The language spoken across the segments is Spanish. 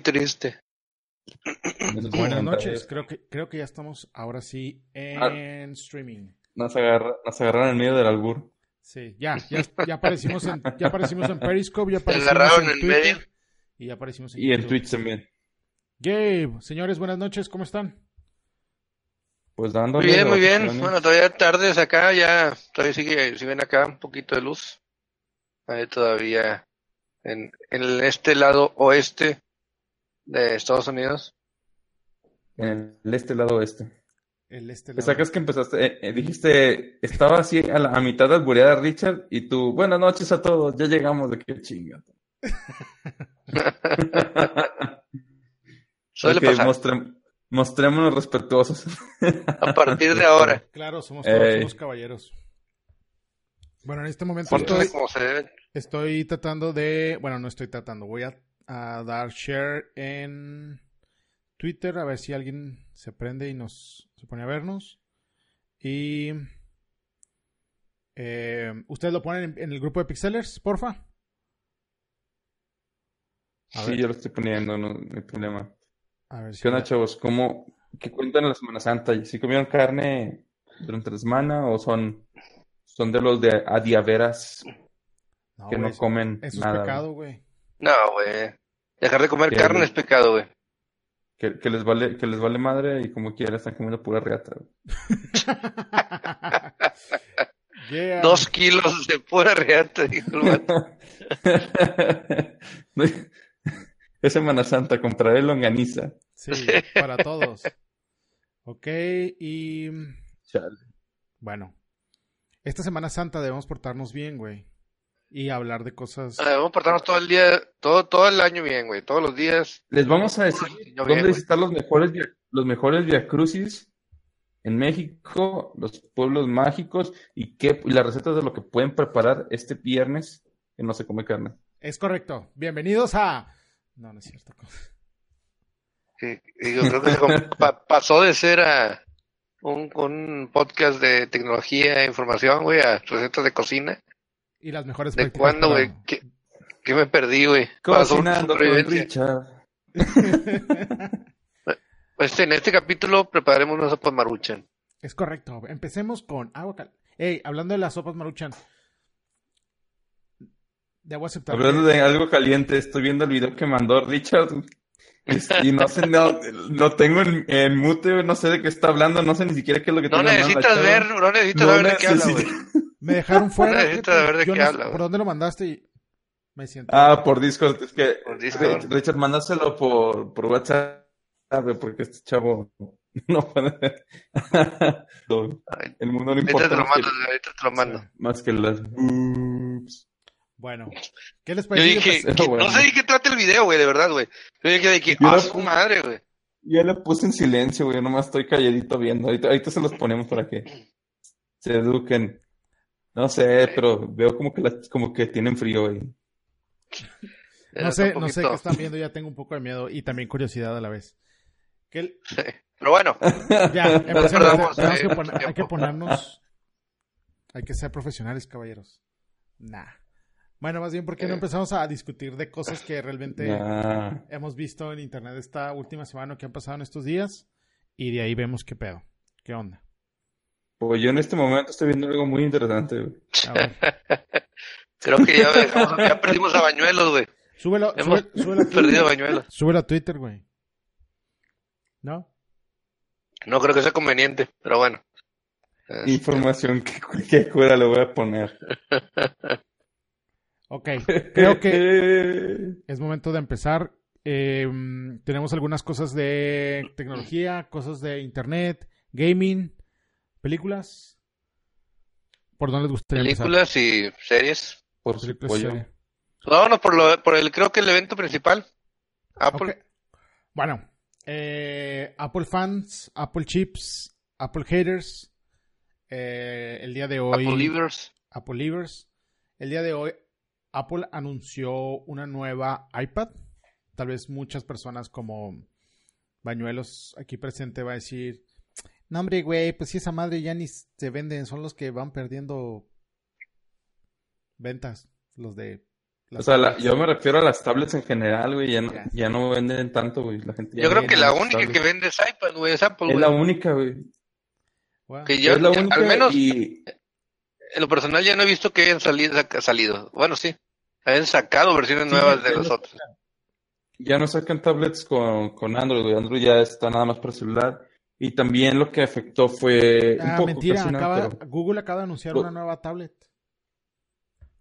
triste. Buenas noches, creo que, creo que ya estamos ahora sí en ah. streaming. Nos, agarra, nos agarraron en medio del albur. Sí, ya, ya, ya aparecimos en, ya aparecimos en Periscope, ya aparecimos en, en Twitter, medio. Y ya aparecimos en Y en Twitch también. Gabe, señores, buenas noches, ¿cómo están? Pues dando Muy bien, muy bien. Bueno, todavía tardes acá, ya, todavía sigue, si ven acá un poquito de luz. Ahí todavía en, en este lado oeste de Estados Unidos. En el este lado oeste. El este lado. sacas que empezaste, eh, eh, dijiste, estaba así a, la, a mitad de alburear Richard y tú, buenas noches a todos, ya llegamos de qué chinga. Suele pasar. mostrémonos respetuosos. a partir de ahora. Claro, somos todos somos caballeros. Bueno, en este momento estoy, estoy, tratando de, bueno, no estoy tratando, voy a, dar share en Twitter a ver si alguien se prende y nos se pone a vernos. Y eh, ustedes lo ponen en, el grupo de Pixelers, porfa. sí, yo lo estoy poniendo, no, hay problema. A ver si ¿Qué onda, chavos? ¿Cómo, ¿Qué cuentan en la Semana Santa? ¿Si comieron carne durante la semana o son son de los de adiaveras que no comen eso nada. es pecado, güey. No, güey. Dejar de comer carne es pecado, güey. Que, que, les vale, que les vale madre y como quiera están comiendo pura reata. Dos kilos de pura reata, dijo el Es Semana Santa, compraré longaniza. Sí, para todos. Ok, y... Chale. Bueno, esta Semana Santa debemos portarnos bien, güey. Y hablar de cosas. Ah, debemos portarnos todo el día, todo, todo el año bien, güey. Todos los días. Les vamos a decir dónde están los mejores, los mejores viacrucis en México, los pueblos mágicos y qué y las recetas de lo que pueden preparar este viernes que no se come carne. Es correcto. Bienvenidos a. No, no es cierto. Sí, creo que pasó de ser a un, un podcast de tecnología e información, güey, a recetas de cocina. Y las mejores ¿De cuándo, güey? ¿Qué, ¿Qué, me perdí, güey? Cocinando con Richard. pues en este capítulo prepararemos una sopa maruchan. Es correcto. Empecemos con agua caliente. Ey, hablando de las sopas maruchan. De agua aceptable. Hablando de algo caliente, estoy viendo el video que mandó Richard y no sé, no, lo tengo en, en, mute, no sé de qué está hablando, no sé ni siquiera qué es lo que No necesitas ver, no necesitas ver de qué habla, güey. Me dejaron fuera. No necesitas ver de qué habla, ¿Por dónde lo mandaste? Y me siento. Ah, por Discord. Es que, por Discord. Richard, mándaselo por, por WhatsApp, porque este chavo no puede. el mundo no importa. Ahorita te lo mando, ahorita te lo mando. Más que las boobs. Bueno, ¿qué les parece? Yo dije, no sé de qué trata el video, güey, de verdad, güey. Yo dije de que, ah, su madre, güey. Yo le puse en silencio, güey, nomás estoy calladito viendo. Ahorita, ahorita se los ponemos para que se eduquen. No sé, pero veo como que, la, como que tienen frío, güey. No sé, no sé qué están viendo, ya tengo un poco de miedo y también curiosidad a la vez. El... Pero bueno. Ya, empecemos. que hay que ponernos... Hay que ser profesionales, caballeros. Nah. Bueno, más bien, ¿por qué no eh. empezamos a discutir de cosas que realmente hemos visto en internet esta última semana que han pasado en estos días? Y de ahí vemos qué pedo. ¿Qué onda? Pues yo en este momento estoy viendo algo muy interesante, güey. Creo que ya, ya, perdimos a Bañuelos, güey. Súbelo, Hemos súbelo, perdido a Bañuelos. Súbelo a Twitter, güey. ¿No? No creo que sea conveniente, pero bueno. Información que, que cura lo voy a poner. Ok, creo que es momento de empezar. Em, tenemos algunas cosas de tecnología, cosas de internet, gaming, películas. ¿Por dónde les gustaría Películas y series. Por supuesto. Vámonos por, lo, por el, creo que el evento principal. Apple. Bueno, eh, Apple fans, Apple chips, Apple haters. Eh, el día de hoy. Apple livers. Apple livers. El día de hoy Apple anunció una nueva iPad. Tal vez muchas personas como Bañuelos aquí presente va a decir, no hombre, güey, pues si esa madre ya ni se venden, son los que van perdiendo ventas, los de o sea, yo me refiero a las tablets en general, güey, ya no, ya no venden tanto, güey. La gente yo creo que la única que vende es iPad, güey, es Apple, Es la única, güey. Que yo, es la única al menos, y... en lo personal ya no he visto que hayan salido, salido. Bueno, sí, hayan sacado versiones nuevas de los otros. Ya no sacan tablets con, con Android, güey. Android ya está nada más para celular. Y también lo que afectó fue. Ah, un poco mentira, Google acaba de anunciar una nueva tablet.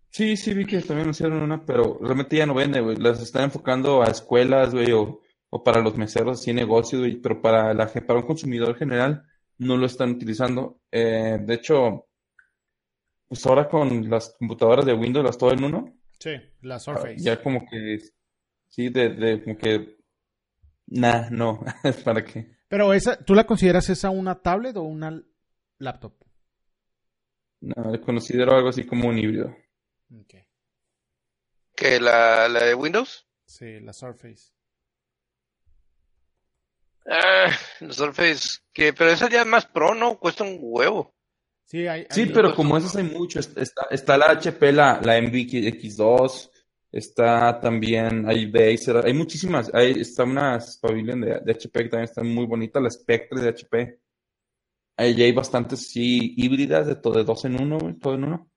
Sí, sí, vi que también anunciaron una, pero realmente ya no vende, güey. Las están enfocando a escuelas, güey, o, o para los meseros, así negocios, güey, pero para, la, para un consumidor general no lo están utilizando. Eh, de hecho, pues ahora con las computadoras de Windows, las todo en uno. Sí, la Surface. Ya como que, sí, de, de como que, nah, no, ¿para qué? Pero esa, ¿tú la consideras esa una tablet o una laptop? No, considero algo así como un híbrido. Okay. ¿Que la, la de Windows? Sí, la Surface. Ah, la Surface, que, pero esa ya es más pro, ¿no? Cuesta un huevo. Sí, hay, sí pero como esas hay mucho. Está, está la HP, la, la MVX2, está también, hay Acer, hay muchísimas. Hay, está una Pavilion de, de, HP que también está muy bonita, la Spectre de HP. Ahí hay bastantes, sí, híbridas de todo, de dos en uno, todo en uno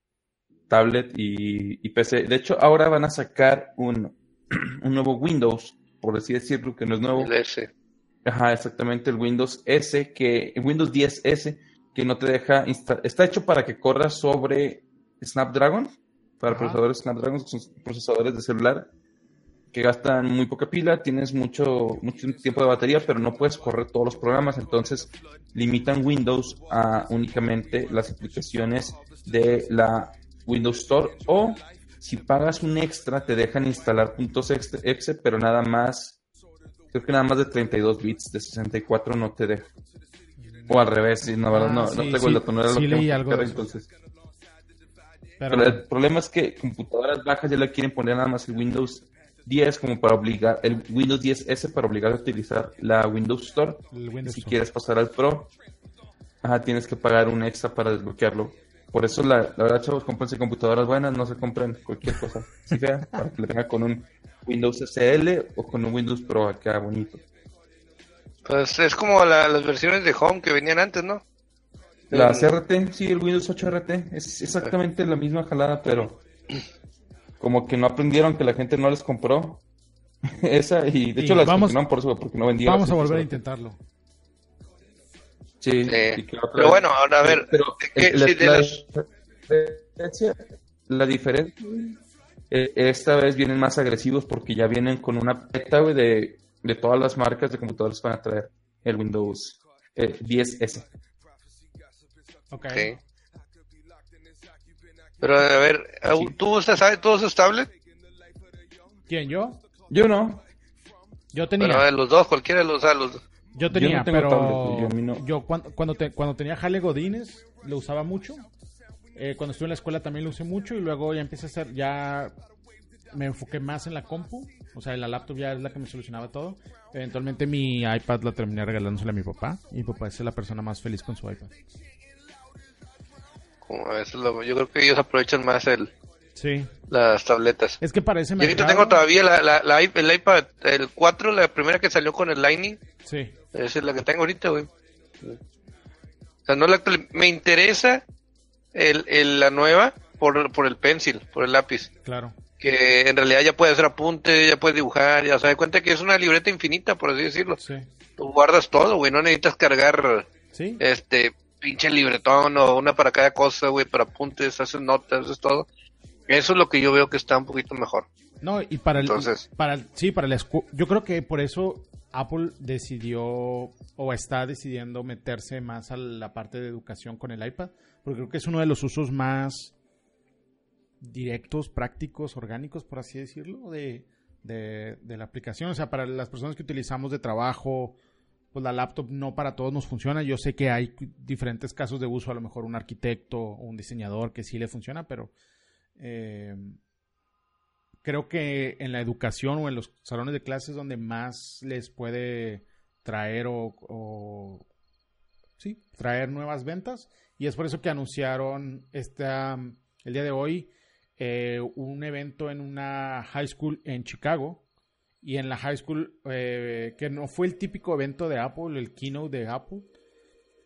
tablet y, PC. De hecho, ahora van a sacar un, un nuevo Windows, por así decirlo, que no es nuevo. El S. Ajá, exactamente, el Windows S, que Windows 10S, que no te deja instalar. Está hecho para que corra sobre Snapdragon, para procesadores Snapdragon, son procesadores de celular, que gastan muy poca pila, tienes mucho, mucho tiempo de batería, pero no puedes correr todos los programas, entonces limitan Windows a únicamente las aplicaciones de la Windows Store o si pagas un extra te dejan instalar puntos exe, pero nada más, creo que nada más de 32 bits, de 64 no te deja. O al revés, no, no, no, sí, tengo el dato, no era lo que algo entonces. Pero... el problema es que computadoras bajas ya le quieren poner nada más el Windows 10 como para obligar, el Windows 10S para obligar a utilizar la Windows Store. si quieres pasar al Pro, ajá, tienes que pagar un extra para desbloquearlo. Por eso, la, la verdad, chavos, comprense computadoras buenas, no se compren cualquier cosa si fea, para que le tenga con un Windows SL o con un Windows Pro acá bonito. Pues es como las versiones de Home que venían antes, ¿no? La CRT, sí, el Windows 8 RT, es exactamente la misma jalada, pero como que no aprendieron que la gente no les compró esa y de hecho las vamos, por eso, porque no vendían. Vamos a volver a intentarlo. Sí, pero bueno, ahora a ver, pero, la, diferencia, eh, esta vez vienen más agresivos porque ya vienen con una peta de, de todas las marcas de computadores para traer el Windows 10S. Ok. Pero a ver, ¿tú usas, sabes, tú usas tablet? ¿Quién, yo? Yo no. Yo tenía. los dos, cualquiera de los, los dos. Yo tenía, pero yo, cuando, cuando, cuando, tenía Jale Godines lo usaba mucho. Eh, cuando estuve en la escuela también lo usé mucho y luego ya empecé a hacer, ya me enfoqué más en la compu. O sea, la laptop ya es la que me solucionaba todo. Eventualmente mi iPad la terminé regalándosela a mi papá. Y mi papá es la persona más feliz con su iPad. Yo creo que ellos aprovechan más el, Sí. Las tabletas. Es que parece Yo ahorita tengo todavía la, la, el iPad, el 4, la primera que salió con el Lightning. Sí. Esa es la que tengo ahorita, güey. O sea, no la me interesa el, el, la nueva por, por el pencil, por el lápiz. Claro. Que en realidad ya puede hacer apunte, ya puede dibujar, ya se da cuenta que es una libreta infinita, por así decirlo. Sí. Tú guardas todo, güey, no necesitas cargar ¿Sí? este pinche libretón o una para cada cosa, güey, para apuntes, haces notas, es todo. Eso es lo que yo veo que está un poquito mejor. No, y para el, Entonces, para sí, para la yo creo que por eso Apple decidió o está decidiendo meterse más a la parte de educación con el iPad, porque creo que es uno de los usos más directos, prácticos, orgánicos, por así decirlo, de, de, la aplicación. O sea, para las personas que utilizamos de trabajo, pues la laptop no para todos nos funciona. Yo sé que hay diferentes casos de uso, a lo mejor un arquitecto o un diseñador que sí le funciona, pero eh, creo que en la educación o en los salones de clases donde más les puede traer o, sí, traer nuevas ventas y es por eso que anunciaron esta, el día de hoy eh, un evento en una high school en Chicago. Y en la high school, eh, que no fue el típico evento de Apple, el keynote de Apple,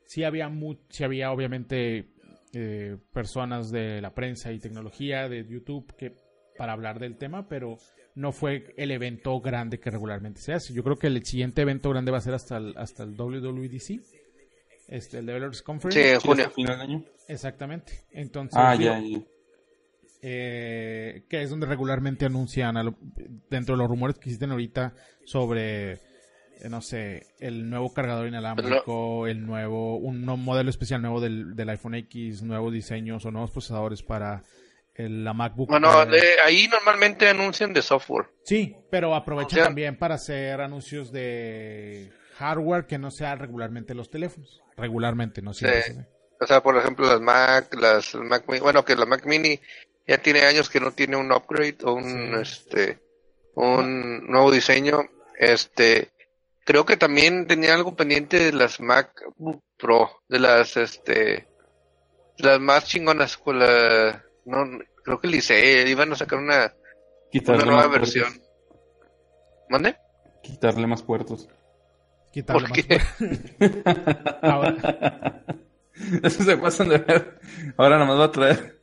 sí había, sí había obviamente eh, personas de la prensa y tecnología de YouTube que para hablar del tema, pero no fue el evento grande que regularmente se hace. Yo creo que el siguiente evento grande va a ser hasta el, hasta el WWDC, este, el Developers Conference. Sí, junio. Final año. Exactamente. Entonces, ah, ya, eh, que es donde regularmente anuncian dentro de los rumores que existen ahorita sobre eh, no sé, el nuevo cargador inalámbrico, el nuevo, un modelo especial nuevo del, del, iPhone X, nuevos diseños o nuevos procesadores para la MacBook. Bueno, ahí normalmente anuncian de software. Sí, pero aprovechan también para hacer anuncios de hardware que no sea regularmente los teléfonos. Regularmente, no sé. O sea, por ejemplo, las Mac, las Mac bueno, que la Mac Mini ya tiene años que no tiene un upgrade o un, este, un nuevo diseño. Este, creo que también tenía algo pendiente de las Mac Pro, de las, este, las más chingonas con la, no, creo que Licey iban a sacar una, una nueva versión. ¿Mande? Quitarle más puertos. Quitarle ¿Por qué? Ahora. Eso se pasan de ver. Ahora nada más va a traer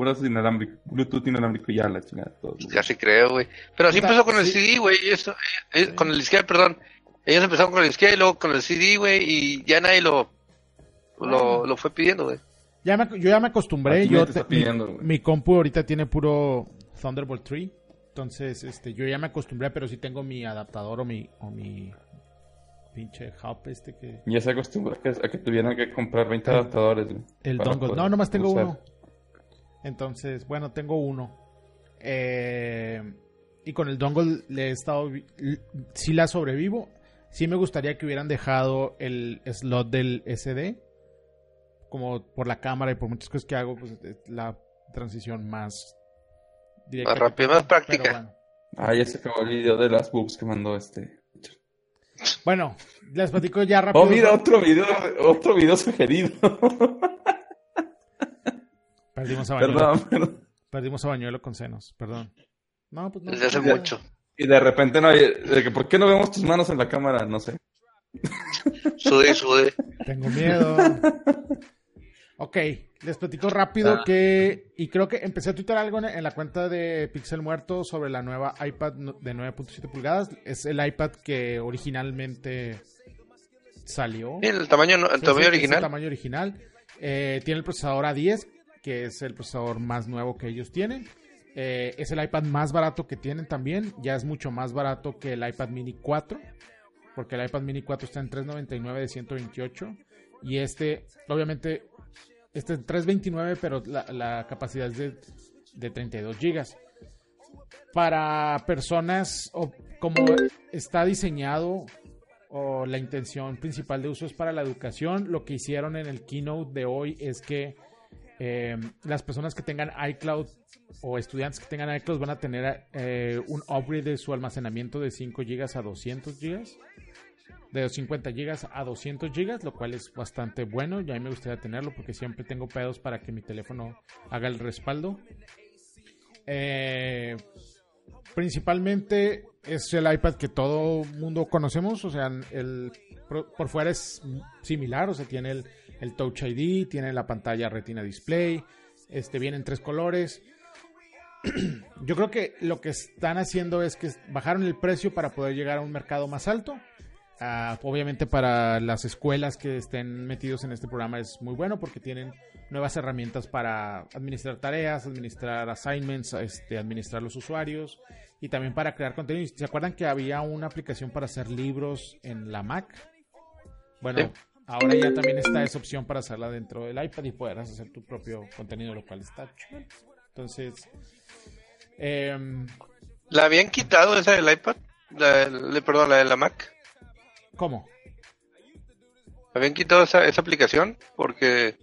puras inalámbrico, Bluetooth inalámbrico ya la chingada. Todo. Ya sí creo, güey. Pero así empezó con el CD, güey. Eso, eh, eh, con el izquierdo, perdón. Ellos empezaron con el izquierdo y luego con el CD, güey. Y ya nadie lo, lo, lo fue pidiendo, güey. Ya me, yo ya me acostumbré. Yo mi, compu ahorita tiene puro Thunderbolt 3. Entonces, este, yo ya me acostumbré, pero sí tengo mi adaptador o mi, o mi pinche hub este que... Ya se acostumbró a que, tuvieran que comprar 20 adaptadores. El dongle. No, nomás tengo uno. Entonces, bueno, tengo uno. Eh, y con el dongle le he estado... Si la sobrevivo. Sí me gustaría que hubieran dejado el slot del SD como por la cámara y por muchas cosas que hago, pues la transición más directa. Más rápida, más práctica. Ah, ya se acabó el video de las boobs que mandó este. Bueno, les platico ya rápido. Oh, mira, otro video, otro video sugerido. Perdimos a Bañuelo. Perdón, Perdimos a Bañuelo con senos, perdón. No, pues no. Desde hace mucho. Y de repente no hay, de que, ¿por qué no vemos tus manos en la cámara? No sé. sude, sude. Tengo miedo. Ok, les platico rápido ah. que, y creo que empecé a tuitar algo en, la cuenta de Pixel Muerto sobre la nueva iPad de 9.7 pulgadas. Es el iPad que originalmente salió. El tamaño, el tamaño original. el tamaño original. Eh, tiene el procesador A10, que es el procesador más nuevo que ellos tienen. Eh, es el iPad más barato que tienen también. Ya es mucho más barato que el iPad Mini 4. Porque el iPad Mini 4 está en 399 de 128. Y este, obviamente, este es 329, pero la, capacidad es de, de 32 gigas. Para personas, o como está diseñado, o la intención principal de uso es para la educación, lo que hicieron en el keynote de hoy es que eh, las personas que tengan iCloud o estudiantes que tengan iCloud van a tener eh, un upgrade de su almacenamiento de 5 gigas a 200 gigas de 50 gigas a 200 gigas, lo cual es bastante bueno. Y a mí me gustaría tenerlo porque siempre tengo pedos para que mi teléfono haga el respaldo. Eh, principalmente es el iPad que todo mundo conocemos, o sea, el, por, fuera es similar, o sea, tiene el, el, Touch ID, tiene la pantalla Retina Display, este, viene en tres colores. Yo creo que lo que están haciendo es que bajaron el precio para poder llegar a un mercado más alto Ah, obviamente para las escuelas que estén metidos en este programa es muy bueno porque tienen nuevas herramientas para administrar tareas, administrar assignments, este, administrar los usuarios y también para crear contenido. ¿Se acuerdan que había una aplicación para hacer libros en la Mac? Bueno, ahora ya también está esa opción para hacerla dentro del iPad y podrás hacer tu propio contenido, lo cual está. Entonces, em, ¿la habían quitado esa del iPad? La, perdón, la de la Mac. ¿Cómo? ¿Habían quitado esa, esa aplicación? Porque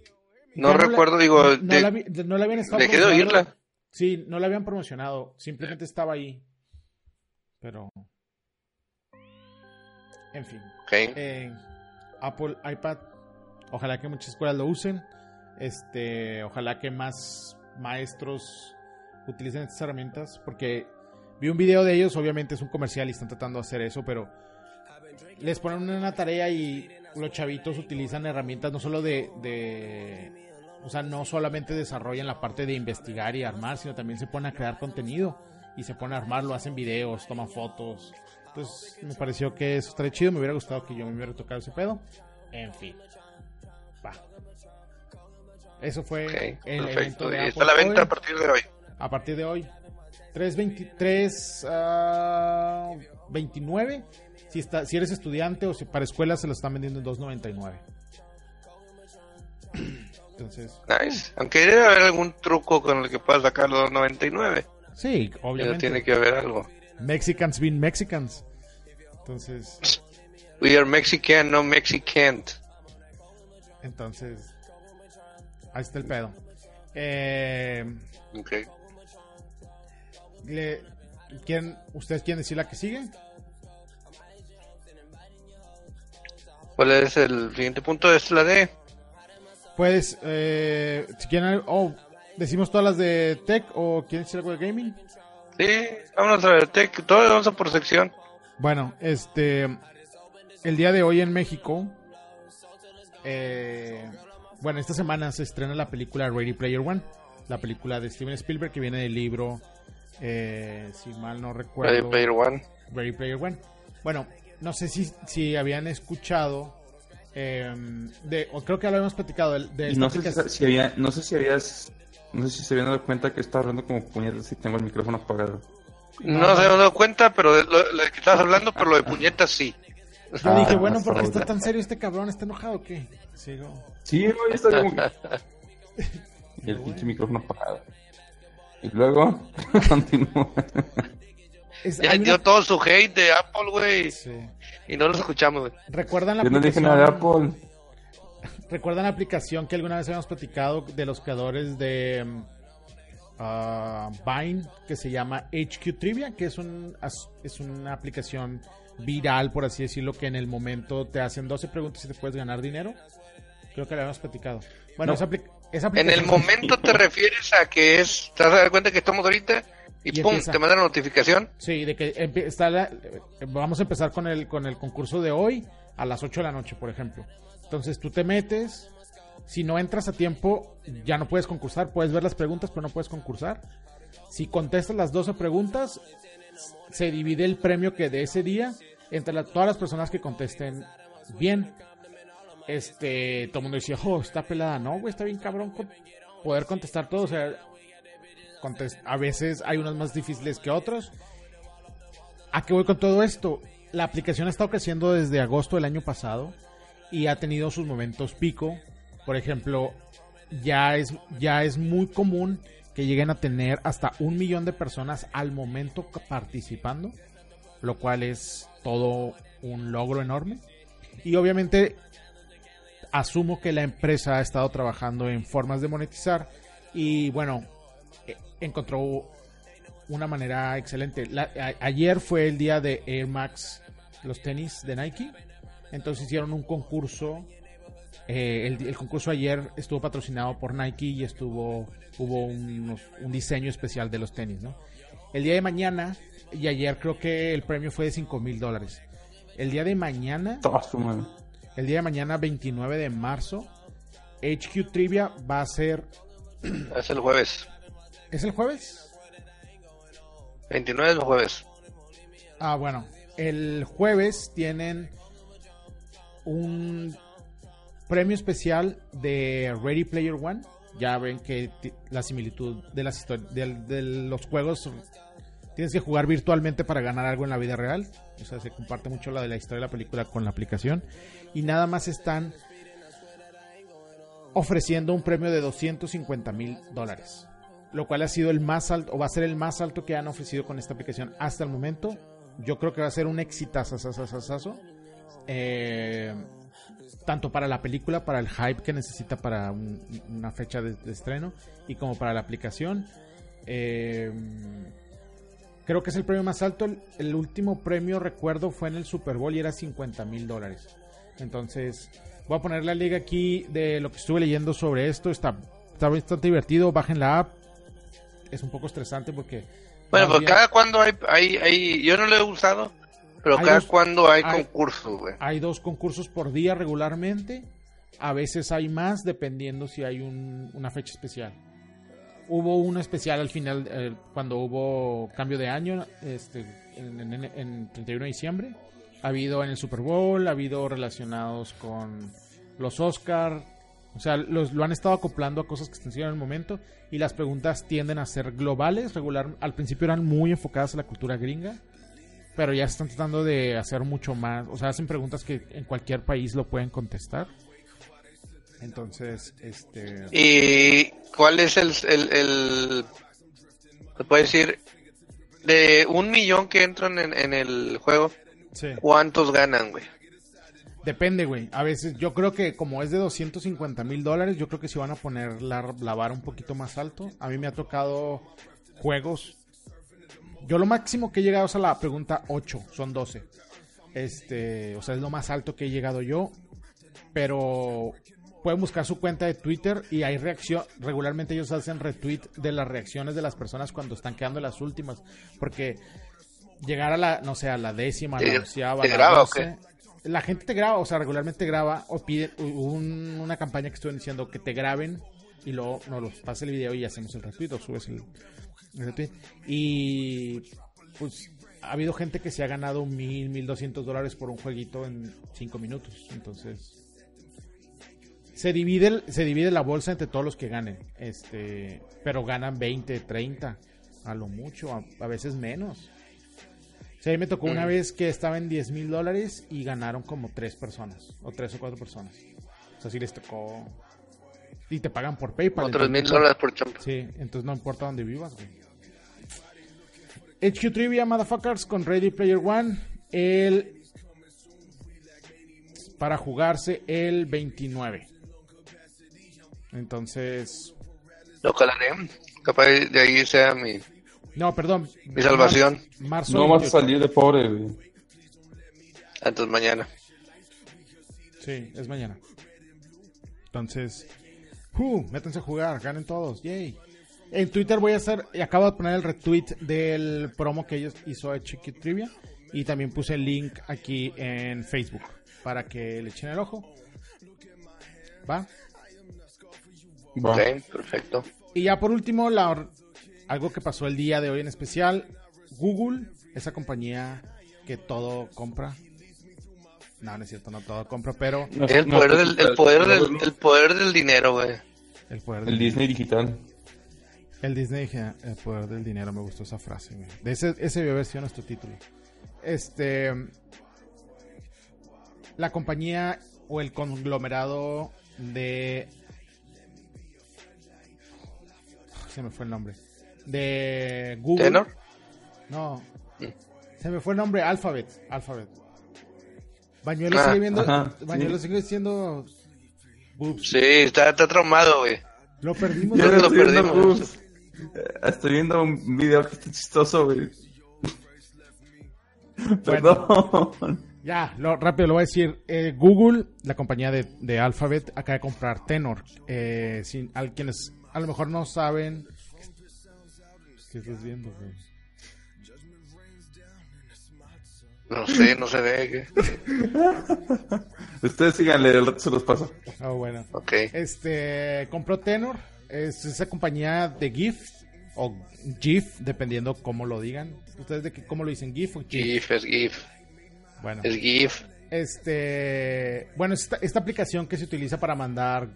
no, recuerdo, digo... No, la, no la habían estado Dejé de oírla. Sí, no la habían promocionado. Simplemente estaba ahí. Pero... En fin. Okay. Apple iPad. Ojalá que muchas escuelas lo usen. Este, ojalá que más maestros utilicen estas herramientas porque vi un video de ellos, obviamente es un comercial y están tratando de hacer eso, pero les ponen una tarea y los chavitos utilizan herramientas no solo de, de o sea, no solamente desarrollan la parte de investigar y armar, sino también se ponen a crear contenido y se ponen a armarlo, hacen videos, toman fotos. Entonces me pareció que eso estaría chido, me hubiera gustado que yo me hubiera tocado ese pedo. En fin. Va. Eso fue el evento de está la venta a partir de hoy. A partir de hoy. 323 uh, 29 si está si eres estudiante o si para escuelas se lo están vendiendo en 2.99 entonces nice. Aunque debe haber algún truco con el que puedas sacar los 2.99 sí obviamente. Tiene que haber algo. Mexicans being Mexicans. Entonces we are Mexican no Mexicant. entonces ahí está el pedo. Eh, okay le, ¿quién, ¿Ustedes quieren decir la que sigue? ¿Cuál es el siguiente punto? ¿Es la D? Pues, eh, si quieren, oh, ¿decimos todas las de Tech o quieren decir algo de Gaming? Sí, vamos a ver Tech, todo vamos a por sección. Bueno, este, el día de hoy en México, eh, bueno, esta semana se estrena la película Ready Player One, la película de Steven Spielberg que viene del libro eh, si mal no recuerdo. Ready Player One. Ready Player One. Bueno, no sé si, si habían escuchado. Eh, de, o creo que lo habíamos platicado. De, no, sé si, había, no sé si habías. No sé si se habían dado cuenta que estaba hablando como puñetas si tengo el micrófono apagado. No, se habían dado cuenta, pero de lo, que estabas hablando, pero lo de puñetas sí. Yo dije, ah, bueno, ¿por qué está tan serio este cabrón? ¿Está enojado o qué? Sigo. Sí, no, está como y el pinche micrófono apagado. Y luego continúa. Ya dio todo su hate de Apple, güey. Y no los escuchamos, güey. ¿Recuerdan la Yo no dije nada de Apple. ¿Recuerdan la aplicación que alguna vez habíamos platicado de los creadores de uh, Vine que se llama HQ Trivia? Que es, un, es una aplicación viral, por así decirlo, que en el momento te hacen 12 preguntas y te puedes ganar dinero. Creo que la habíamos platicado. Bueno, esa, en el momento te refieres a que es, te vas a dar cuenta que estamos ahorita y, pum, te manda la notificación. Sí, de que está vamos a empezar con el con el concurso de hoy a las 8 de la noche, por ejemplo. Entonces tú te metes, si no entras a tiempo, ya no puedes concursar, puedes ver las preguntas, pero no puedes concursar. Si contestas las 12 preguntas, se divide el premio que de ese día entre todas las personas que contesten bien este, todo el mundo decía, oh, está pelada. No, güey, está bien cabrón poder contestar todo. O sea, a veces hay unos más difíciles que otros. ¿A qué voy con todo esto? La aplicación ha estado creciendo desde agosto del año pasado y ha tenido sus momentos pico. Por ejemplo, ya es, ya es muy común que lleguen a tener hasta un millón de personas al momento participando, lo cual es todo un logro enorme. Y obviamente asumo que la empresa ha estado trabajando en formas de monetizar y bueno, encontró una manera excelente. ayer fue el día de Air Max, los tenis de Nike, entonces hicieron un concurso. Eh, el, concurso ayer estuvo patrocinado por Nike y estuvo hubo un, diseño especial de los tenis, ¿no? El día de mañana y ayer creo que el premio fue de 5 mil dólares. El día de mañana el día de mañana, 29 de marzo, HQ Trivia va a ser. Es el jueves. ¿Es el jueves? 29 es el jueves. Ah, bueno. El jueves tienen un premio especial de Ready Player One. Ya ven que la similitud de, las de los juegos tienes que jugar virtualmente para ganar algo en la vida real. O sea, se comparte mucho la de la historia de la película con la aplicación. Y nada más están ofreciendo un premio de 250 mil dólares. Lo cual ha sido el más alto, o va a ser el más alto que han ofrecido con esta aplicación hasta el momento. Yo creo que va a ser un exitazo. Eh, tanto para la película, para el hype que necesita para una fecha de, estreno, y como para la aplicación. Eh, Creo que es el premio más alto. El, último premio, recuerdo, fue en el Super Bowl y era 50 mil dólares. Entonces, voy a poner la liga aquí de lo que estuve leyendo sobre esto. Está, está bastante divertido. Bajen la app. Es un poco estresante porque... Bueno, pues cada cuando hay, hay, hay, yo no lo he usado, pero cada cuando hay, concursos, güey. Hay dos concursos por día regularmente, a veces hay más dependiendo si hay un, una fecha especial. Hubo uno especial al final, eh, cuando hubo cambio de año, este, en, en, en 31 de diciembre. Ha habido en el Super Bowl, ha habido relacionados con los Oscar, o sea, los, lo han estado acoplando a cosas que están en el momento y las preguntas tienden a ser globales. Regular, al principio eran muy enfocadas a la cultura gringa, pero ya están tratando de hacer mucho más. O sea, hacen preguntas que en cualquier país lo pueden contestar. Entonces, este. ¿Y cuál es el, el, el decir, de un millón que entran en, en el juego? ¿Cuántos ganan, güey? Depende, güey. A veces yo creo que como es de 250 mil dólares, yo creo que si van a poner la, la vara un poquito más alto. A mí me ha tocado juegos. Yo lo máximo que he llegado es a la pregunta 8, son 12. Este, o sea, es lo más alto que he llegado yo. Pero pueden buscar su cuenta de Twitter y hay reacción. Regularmente ellos hacen retweet de las reacciones de las personas cuando están quedando las últimas. Porque llegar a la, no sé, a la décima, la onceava, la la gente te graba, o sea, regularmente graba o pide una campaña que estoy diciendo que te graben y luego nos los pasa el video y hacemos el retweet o subes el, retweet. Y pues ha habido gente que se ha ganado mil, mil doscientos dólares por un jueguito en cinco minutos. Entonces se divide, se divide la bolsa entre todos los que ganen. Este, pero ganan 20, 30, a lo mucho, a veces menos. Sí, me tocó una vez que estaba en 10 mil dólares y ganaron como tres personas, o tres o cuatro personas. O sea, sí les tocó. Y te pagan por PayPal. Otros mil dólares por champ. Sí, entonces no importa dónde vivas, güey. HQ Trivia, motherfuckers, con Ready Player One. El. Para jugarse el 29. Entonces. Lo calaré. Capaz de ahí sea mi no, perdón. Mi salvación. no vas a salir de pobre, güey. Entonces mañana. Sí, es mañana. Entonces, uh, métanse a jugar, ganen todos, yay. En Twitter voy a hacer, y acabo de poner el retweet del promo que ellos hizo a Chiqui Trivia. Y también puse el link aquí en Facebook para que le echen el ojo. ¿Va? Va. Ok, perfecto. Y ya por último, la algo que pasó el día de hoy en especial, Google, esa compañía que todo compra. No, no es cierto, no todo compra, pero... el, poder del, el, poder del, el poder del dinero, güey. El, poder del el Disney digital. El Disney, el poder del dinero, me gustó esa frase, güey. De ese, ese debió haber sido nuestro título. Este... La compañía o el conglomerado de... Se me fue el nombre de Google. ¿Tenor? No. Mm. Se me fue el nombre, Alphabet. Alphabet. Bañuelo ah, sigue viendo. Bañuelo sigue siendo. Sí, está, está traumado, güey. Lo perdimos. Yo lo perdimos. Estoy viendo un video que está chistoso, güey. Perdón. Ya, lo, rápido lo voy a decir. Eh, Google, la compañía de, de, Alphabet, acaba de comprar Tenor. Eh, sin, a quienes a lo mejor no saben ¿Qué estás viendo, güey? No sé, no se ve. Ustedes síganle, el rato se los pasa. Ah, bueno. Ok. Este, compró Tenor, es esa compañía de GIF o GIF, dependiendo cómo lo digan. ¿Ustedes de qué, cómo lo dicen? ¿GIF o GIF? GIF, es GIF. Bueno. Es GIF. Este, bueno, esta, esta aplicación que se utiliza para mandar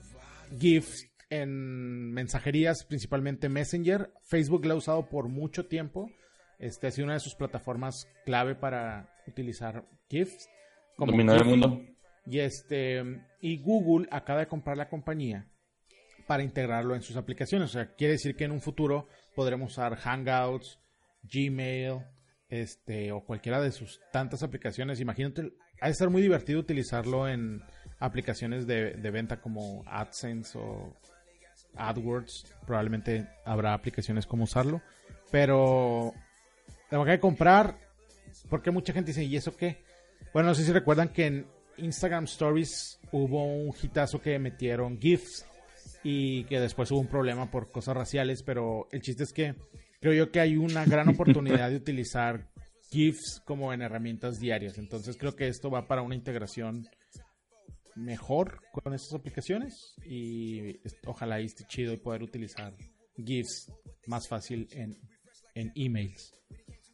GIFs en mensajerías, principalmente Messenger. Facebook la ha usado por mucho tiempo. Este ha sido una de sus plataformas clave para utilizar GIFs. Como Dominar el mundo. Y este y Google acaba de comprar la compañía para integrarlo en sus aplicaciones. O sea, quiere decir que en un futuro podremos usar Hangouts, Gmail, este, o cualquiera de sus tantas aplicaciones. Imagínate, ha de ser muy divertido utilizarlo en aplicaciones de, de venta como AdSense o AdWords, probablemente habrá aplicaciones como usarlo, pero tengo que comprar porque mucha gente dice, ¿y eso qué? Bueno, no sé si recuerdan que en Instagram Stories hubo un hitazo que metieron GIFs y que después hubo un problema por cosas raciales, pero el chiste es que creo yo que hay una gran oportunidad de utilizar GIFs como en herramientas diarias. Entonces creo que esto va para una integración mejor con estas aplicaciones y ojalá esté chido poder utilizar GIFs más fácil en, en emails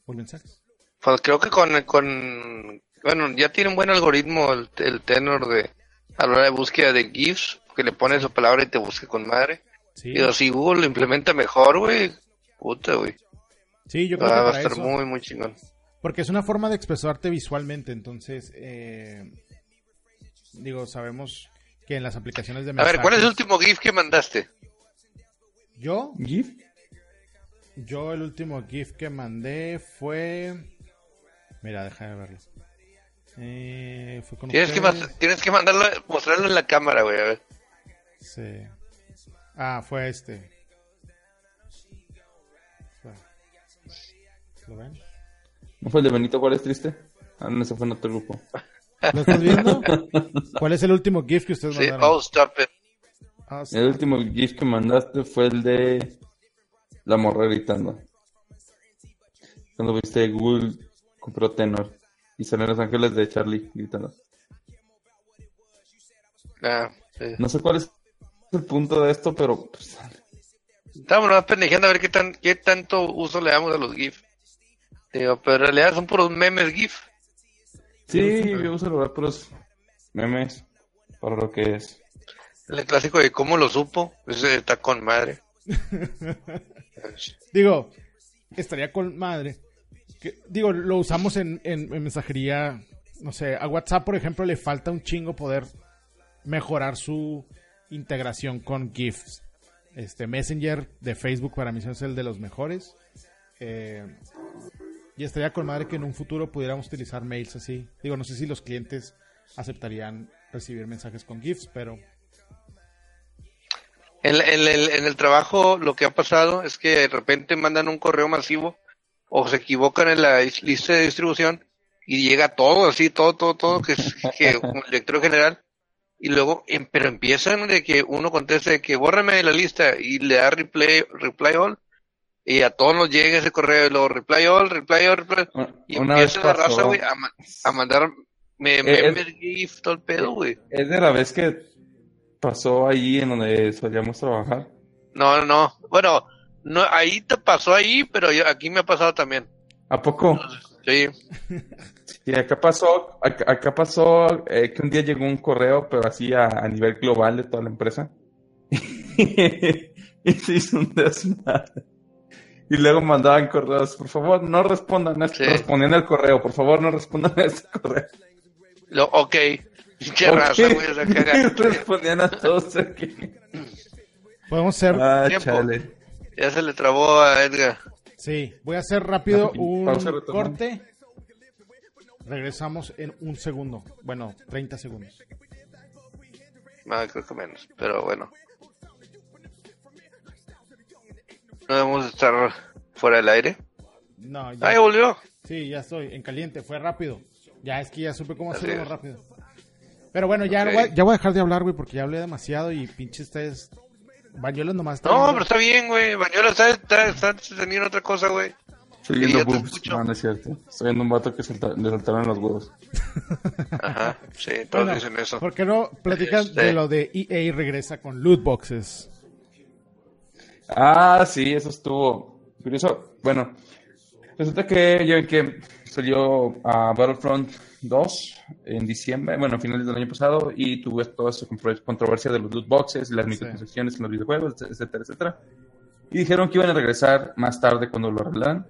o mensajes. Pues creo que con, con bueno, ya tiene un buen algoritmo el, tenor de a la hora de búsqueda de GIFs, que le pones su palabra y te busque con madre. Y si Google lo implementa mejor, güey, puta, güey. Sí, yo creo va, que va a estar muy, muy chingón. Porque es una forma de expresarte visualmente, entonces, eh, digo, sabemos que en las aplicaciones de mensajes... A ver, ¿cuál es el último GIF que mandaste? ¿Yo? ¿GIF? Yo el último GIF que mandé fue... Mira, deja de verlo. Eh, fue con tienes, que tienes que mandarlo, mostrarlo en la cámara, güey, a ver. Sí. Ah, fue este. ¿Lo ven? ¿No fue el de Benito Juárez triste? Ah, no, ese fue en otro grupo. ¿Lo estás viendo? ¿Cuál es el último GIF que ustedes sí, Oh, stop it. Oh, el último GIF que mandaste fue el de la morra gritando. Cuando viste Google compró Tenor y salen los ángeles de Charlie gritando. Ah, no sé cuál es el punto de esto, pero... Pues... Estamos más pendejando a ver qué, tan, qué tanto uso le damos a los GIF. Digo, pero en realidad son puros memes GIF. Sí, yo uso los puros memes para lo que es. El clásico de cómo lo supo, ese está con madre. digo, estaría con madre. digo, lo usamos en, en, mensajería, no sé, a WhatsApp, por ejemplo, le falta un chingo poder mejorar su integración con GIFs. Este Messenger de Facebook para mí es el de los mejores. Eh, y estaría con madre que en un futuro pudiéramos utilizar mails así. Digo, no sé si los clientes aceptarían recibir mensajes con GIFs, pero... En, el, trabajo lo que ha pasado es que de repente mandan un correo masivo o se equivocan en la lista de distribución y llega todo así, todo, todo, todo, que es que un director general. Y luego, em, pero empiezan de que uno conteste que bórrame la lista y le da reply, reply all y a todos nos llega ese correo y luego reply all, reply all, reply Y empieza la raza, güey, a, mandar me, me, GIF, todo el pedo, güey. ¿Es de la vez que pasó ahí en donde solíamos trabajar? No, no, bueno, no, ahí te pasó ahí, pero aquí me ha pasado también. ¿A poco? Sí. Y acá pasó, acá, pasó eh, que un día llegó un correo, pero así a, a nivel global de toda la empresa. y se hizo un desmadre. Y luego mandaban correos, por favor, no respondan a este, respondían al correo, por favor, no respondan a este correo. Lo, ok. Qué raza, güey, Respondían a todos aquí. Podemos hacer... Ah, chale. Ya se le trabó a Edgar. Sí, voy a hacer rápido un corte. Regresamos en un segundo. Bueno, 30 segundos. No, creo que menos, pero bueno. ¿No debemos estar fuera del aire? No, ya. ¡Ahí volvió! Sí, ya estoy en caliente, fue rápido. Ya es que ya supe cómo hacerlo rápido. Pero bueno, ya, voy, ya voy a dejar de hablar, güey, porque ya hablé demasiado y pinche ustedes. Bañuelos nomás está. No, pero está bien, güey. Bañuelos está, está, está otra cosa, güey. Estoy viendo boobs. No, no es cierto. Estoy viendo un vato que le saltaron los huevos. Ajá, sí, todos dicen eso. ¿Por qué no platican de este. lo de EA regresa con loot boxes? Ah, sí, eso estuvo curioso. Bueno, resulta que ya ven que salió a Battlefront 2 en diciembre, bueno, a finales del año pasado, y tuvo toda esa controversia de los loot boxes, las microtransacciones en los videojuegos, etcétera, etcétera. Y dijeron que iban a regresar más tarde cuando lo arreglaran.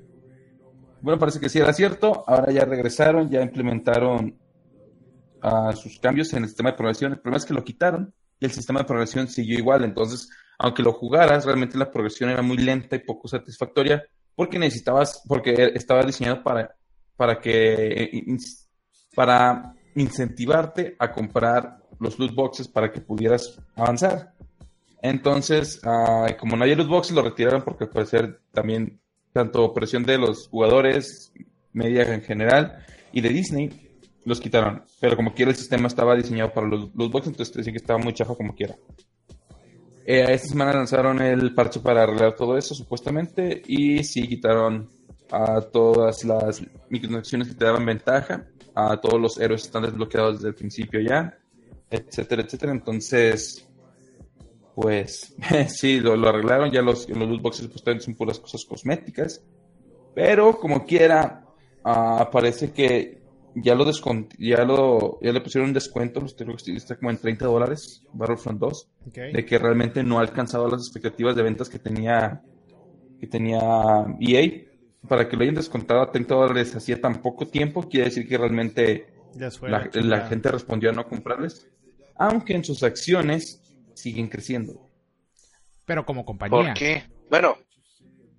Bueno, parece que sí era cierto. Ahora ya regresaron, ya implementaron uh, sus cambios en el sistema de progresión. El problema es que lo quitaron y el sistema de progresión siguió igual. Entonces, aunque lo jugaras, realmente la progresión era muy lenta y poco satisfactoria porque necesitabas, porque estaba diseñado para, para que, para incentivarte a comprar los loot boxes para que pudieras avanzar. Entonces, ah, como no hay loot boxes, lo retiraron porque puede ser también tanto presión de los jugadores, media en general, y de Disney, los quitaron. Pero como quiera, el sistema estaba diseñado para los loot boxes, entonces decía que estaba muy chafa como quiera. Eh, esta semana lanzaron el parche para arreglar todo eso, supuestamente, y sí quitaron a todas las microtransacciones que te daban ventaja, a todos los héroes están desbloqueados desde el principio ya, etcétera, etcétera. Entonces, pues sí, lo, arreglaron, ya los, los loot boxes supuestamente son puras cosas cosméticas, pero como quiera, uh, parece que ya lo, ya lo ya le pusieron un descuento, está como en 30 dólares, Battlefront 2, de que realmente no ha alcanzado las expectativas de ventas que tenía que tenía EA. Para que lo hayan descontado a 30 dólares hacía tan poco tiempo, quiere decir que realmente la, gente respondió a no comprarles. Aunque en sus acciones siguen creciendo. Pero como compañía. ¿Por qué? Bueno.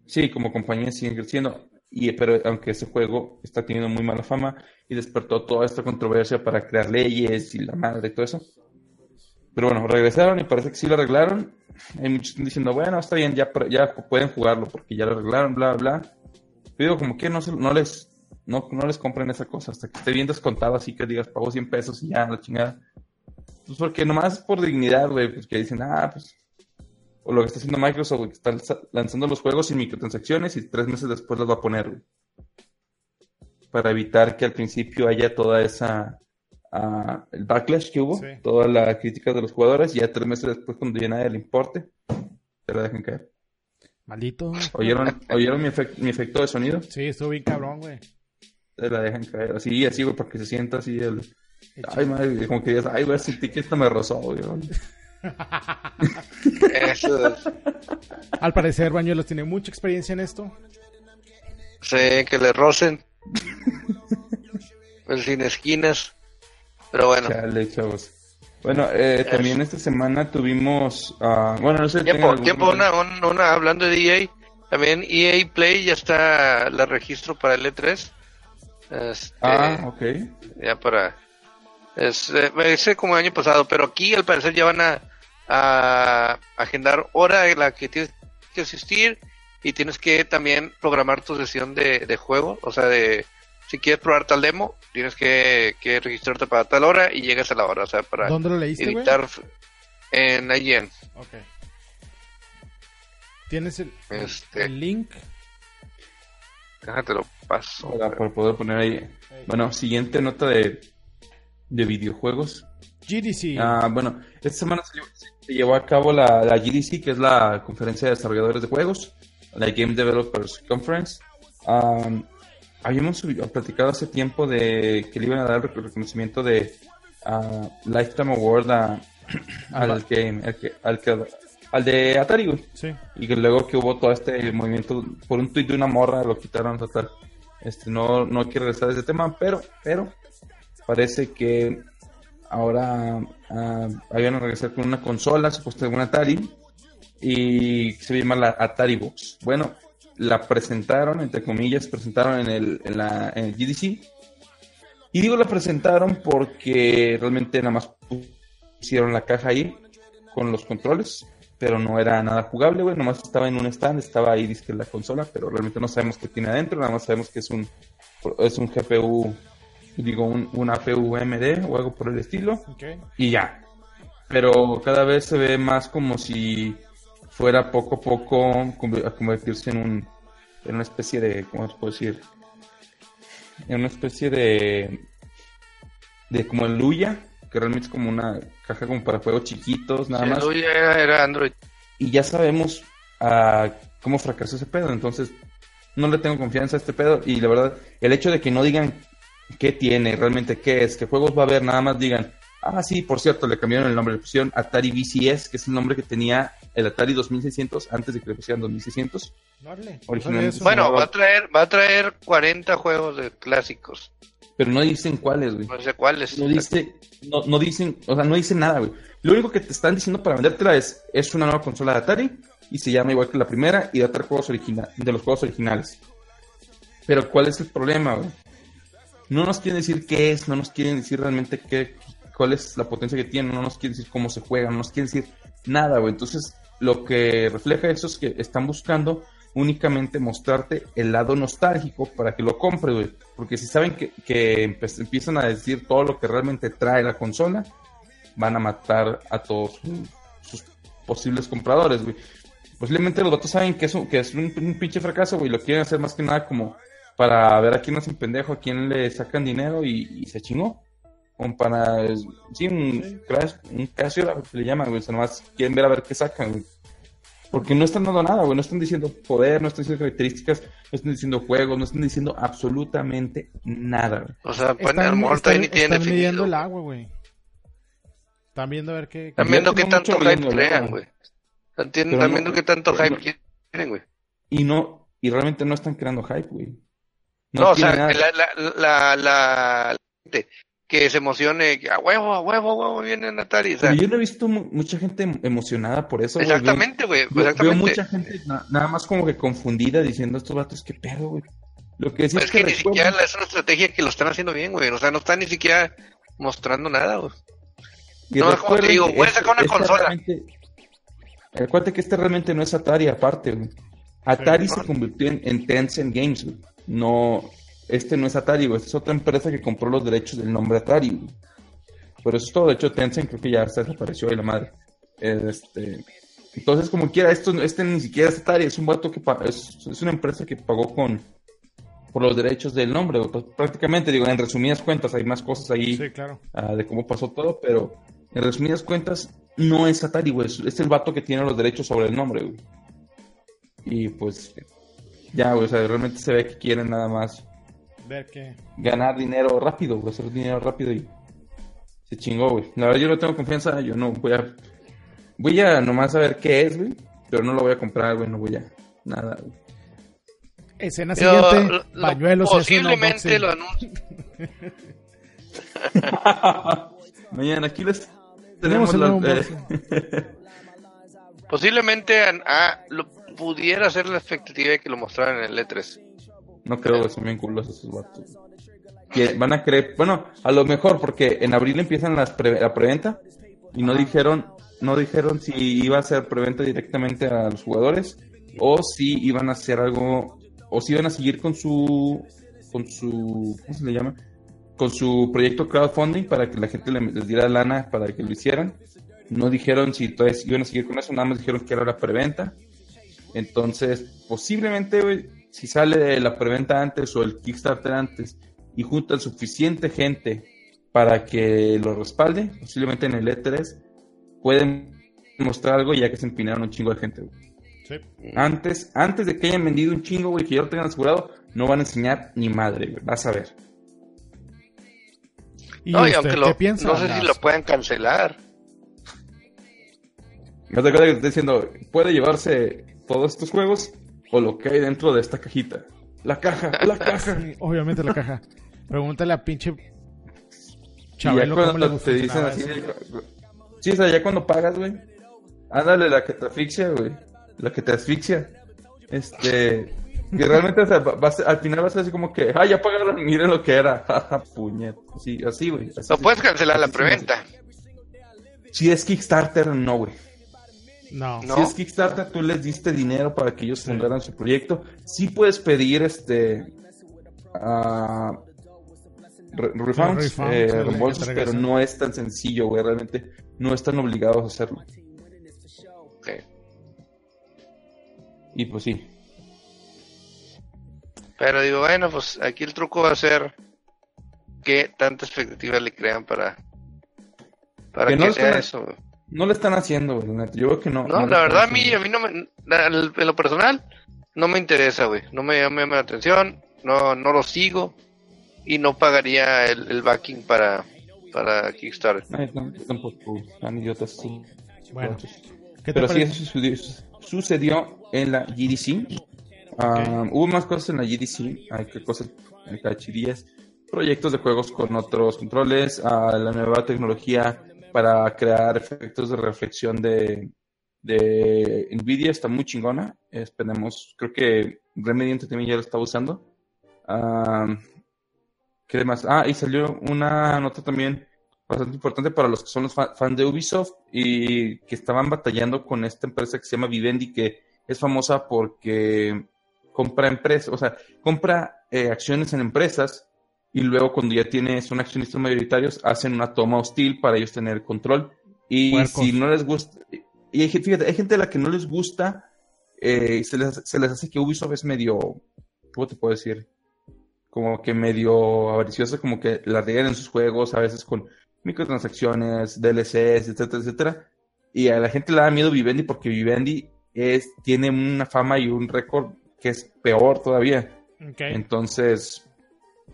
Sí, como compañía siguen creciendo. Y, pero aunque ese juego está teniendo muy mala fama y despertó toda esta controversia para crear leyes y la madre y todo eso. Pero bueno, regresaron y parece que sí lo arreglaron. Hay muchos diciendo, bueno, está bien, ya, ya pueden jugarlo porque ya lo arreglaron, bla, bla. Pero digo, como que no, no les no, no les compren esa cosa hasta que esté bien descontado, así que digas, pago 100 pesos y ya, la chingada. Pues porque nomás por dignidad, güey, pues que dicen, ah, pues o lo que está haciendo Microsoft, que está lanzando los juegos sin microtransacciones y tres meses después los va a poner, Para evitar que al principio haya toda esa. Uh, el backlash que hubo, toda la crítica de los jugadores, y ya tres meses después, cuando ya nadie le importe, se la dejen caer. Maldito. ¿Oyeron, ¿oyeron mi, efecto de sonido? Sí, estuvo bien cabrón, güey. Se la dejan caer. Así, así, güey, para que se sienta así el. Ay, madre, como que digas, ay, güey, sentí que esto me rozó, güey. Al parecer, Bañuelos tiene mucha experiencia en esto. Sí, que le rocen. pues sin esquinas. Pero bueno. Bueno, eh, también esta semana tuvimos. Uh, bueno, no sé. Tiempo, tiempo una, una, hablando de EA. También EA Play ya está la registro para el E3. Este, ah, ok. Ya para. Es, eh, como el año pasado, pero aquí al parecer ya van a a agendar hora en la que tienes que asistir y tienes que también programar tu sesión de, juego, o sea, de si quieres probar tal demo, tienes que, registrarte para tal hora y llegas a la hora, o sea, para ¿Dónde lo leíste, editar en IGN. Ok. ¿Tienes el, este, el link? Déjate lo paso. Para, poder poner ahí. Bueno, siguiente nota de, de videojuegos. GDC. Ah, bueno, esta semana se llevó, a cabo la, la, GDC, que es la conferencia de desarrolladores de juegos, la Game Developers Conference. habíamos platicado hace tiempo de que le iban a dar el reconocimiento de uh, Lifetime Award al, game, al, al, de Atari, Sí. Y que luego que hubo todo este movimiento, por un tuit de una morra lo quitaron total. Este, no, no quiero regresar a ese tema, pero, pero parece que ahora habían a regresar con una consola, supuestamente una Atari, y se llama la Atari Box. Bueno, la presentaron, entre comillas, presentaron en el, en la, GDC. Y digo la presentaron porque realmente nada más pusieron la caja ahí con los controles, pero no era nada jugable, güey, nomás estaba en un stand, estaba ahí disque la consola, pero realmente no sabemos qué tiene adentro, nada más sabemos que es un es un GPU digo, un, una PUMD o algo por el estilo. Y ya. Pero cada vez se ve más como si fuera poco a poco a convertirse en un en una especie de, ¿cómo se puede decir? En una especie de de como el Luya, que realmente es como una caja como para juegos chiquitos, nada más. Luya era, Android. Y ya sabemos uh, cómo fracasó ese pedo, entonces no le tengo confianza a este pedo y la verdad, el hecho de que no digan qué tiene, realmente qué es, qué juegos va a haber, nada más digan, ah, sí, por cierto, le cambiaron el nombre, le pusieron Atari VCS, que es el nombre que tenía el Atari 2600 antes de que le pusieran 2600. bueno, va a traer va a traer 40 juegos de clásicos. Pero no dicen cuáles, güey. No sé cuáles. No, dice, no, no dicen, o sea, no dicen nada, güey. Lo único que te están diciendo para vendértela es, es una nueva consola de Atari y se llama igual que la primera y de otros juegos originales, de los juegos originales. Pero ¿cuál es el problema, güey? No nos quieren decir qué es, no nos quieren decir realmente qué, cuál es la potencia que tiene, no nos quieren decir cómo se juega, no nos quieren decir nada, güey. Entonces, lo que refleja eso es que están buscando únicamente mostrarte el lado nostálgico para que lo compres, güey. Porque si saben que, que empiezan a decir todo lo que realmente trae la consola, van a matar a todos sus posibles compradores, güey. Posiblemente los vatos saben que es un, que es un, pinche fracaso, güey, lo quieren hacer más que nada como para ver a quién es un pendejo, a quién le sacan dinero y, se chingó. Como para, sí, un crash, un crash, le llaman, güey, o sea, nomás quieren ver a ver qué sacan, güey. Porque no están dando nada, güey. No están diciendo poder, no están diciendo características, no están diciendo juegos, no están diciendo absolutamente nada, güey. O sea, están, el están, están midiendo el agua, güey. Están viendo a ver qué... Están viendo qué tanto hype crean, güey. Están viendo qué tanto hype quieren, güey. Y no, y realmente no están creando hype, güey. No, o sea, la, la, la, la, que se emocione, a huevo, a huevo, a huevo, viene Natari. O yo no he visto mucha gente em, emocionada por eso. Exactamente, güey. Exactamente. Veo mucha gente nada más como que confundida diciendo estos vatos, qué pedo, güey. Lo que es, es que, ni siquiera es una estrategia que lo están haciendo bien, güey. O sea, no están ni siquiera mostrando nada, güey. no, es como te digo, voy a sacar una consola. Recuerda que este realmente no es Atari aparte, güey. Atari se convirtió en, en Tencent Games, güey. No, este no es Atari, güey. Esta es otra empresa que compró los derechos del nombre Atari, güey. Pero eso es todo. De hecho, Tencent creo que ya se desapareció de la madre. Este, entonces, como quiera, esto, este ni siquiera es Atari, es un vato que es, es una empresa que pagó con por los derechos del nombre. Pues, prácticamente, digo, en resumidas cuentas, hay más cosas ahí sí, claro. uh, de cómo pasó todo, pero en resumidas cuentas, no es Atari, güey. Es, es, el vato que tiene los derechos sobre el nombre, güey. Y pues, ya, güey, o sea, realmente se ve que quieren nada más Ver qué. Ganar dinero rápido, hacer dinero rápido y se chingó, güey. La verdad yo no tengo confianza, yo no voy a... Voy a nomás a ver qué es, güey, pero no lo voy a comprar, güey, no voy a... Nada, güey. Escena siguiente, pañuelos. Posiblemente lo anuncio. Mañana aquí les tenemos, la, Posiblemente lo, pudiera ser la expectativa de que lo mostraran en el E3. No creo que son bien culos esos vatos. Que van a creer, bueno, a lo mejor porque en abril empiezan las la preventa y no dijeron, no dijeron si iba a ser preventa directamente a los jugadores o si iban a hacer algo o si iban a seguir con su con su ¿cómo se le llama? con su proyecto crowdfunding para que la gente les diera lana para que lo hicieran. No dijeron si entonces iban a seguir con eso, nada más dijeron que era la preventa. Entonces, posiblemente, si sale la preventa antes o el Kickstarter antes y juntan suficiente gente para que lo respalde, posiblemente en el E3 pueden mostrar algo ya que se empinaron un chingo de gente. Antes, antes de que hayan vendido un chingo, güey, que ya lo tengan asegurado, no van a enseñar ni madre, güey. Vas a ver. ¿Y no, y aunque lo, no sé si lo pueden cancelar. Me te que te estoy diciendo, puede llevarse todos estos juegos o lo que hay dentro de esta cajita. La caja, la caja. Obviamente la caja. Pregúntale a pinche Chabelo cómo le te dicen así. Sí, o sea, ya cuando pagas, güey. Ándale la que te asfixia, güey. La que te asfixia. Este. Que realmente, o sea, al final va a ser así como que, ah, ya pagaron, miren lo que era. Puñet. Sí, así, güey. No puedes cancelar la preventa. Si es Kickstarter, no, güey. No. Si es Kickstarter, tú les diste dinero para que ellos fundaran su proyecto. Sí puedes pedir este uh, refunds, eh, reembolsos, pero no es tan sencillo, güey. Realmente no están obligados a hacerlo. Ok. Y pues sí. Pero digo, bueno, pues aquí el truco va a ser que tanta expectativa le crean para, para que, sea eso. No lo están haciendo, güey. Yo veo que no. No, la verdad, a mí, a mí no me. En lo personal, no me interesa, güey. No me llama la atención. No, no lo sigo. Y no pagaría el, el backing para, para Kickstarter. Ay, tampoco. Están idiotas. Sí. Bueno. Pero sí, eso sucedió, en la GDC. Ah, hubo más cosas en la GDC. Hay que cosas, cachirillas. Proyectos de juegos con otros controles. Uh, la nueva tecnología para crear efectos de reflexión de, de Nvidia está muy chingona. Esperemos, creo que Remedy también ya lo está usando. ¿Qué más? Ah, y salió una nota también bastante importante para los que son los fans de Ubisoft y que estaban batallando con esta empresa que se llama Vivendi, que es famosa porque compra empresas, o sea, compra eh, acciones en empresas y luego cuando ya tienes son accionistas mayoritarios hacen una toma hostil para ellos tener control y si no les gusta y hay, fíjate, hay gente a la que no les gusta, eh, se, les, se les hace que Ubisoft es medio, ¿cómo te puedo decir? Como que medio avariciosa, como que la riegan en sus juegos, a veces con microtransacciones, DLCs, etcétera, etcétera. Y a la gente le da miedo Vivendi porque Vivendi es, tiene una fama y un récord que es peor todavía. Entonces,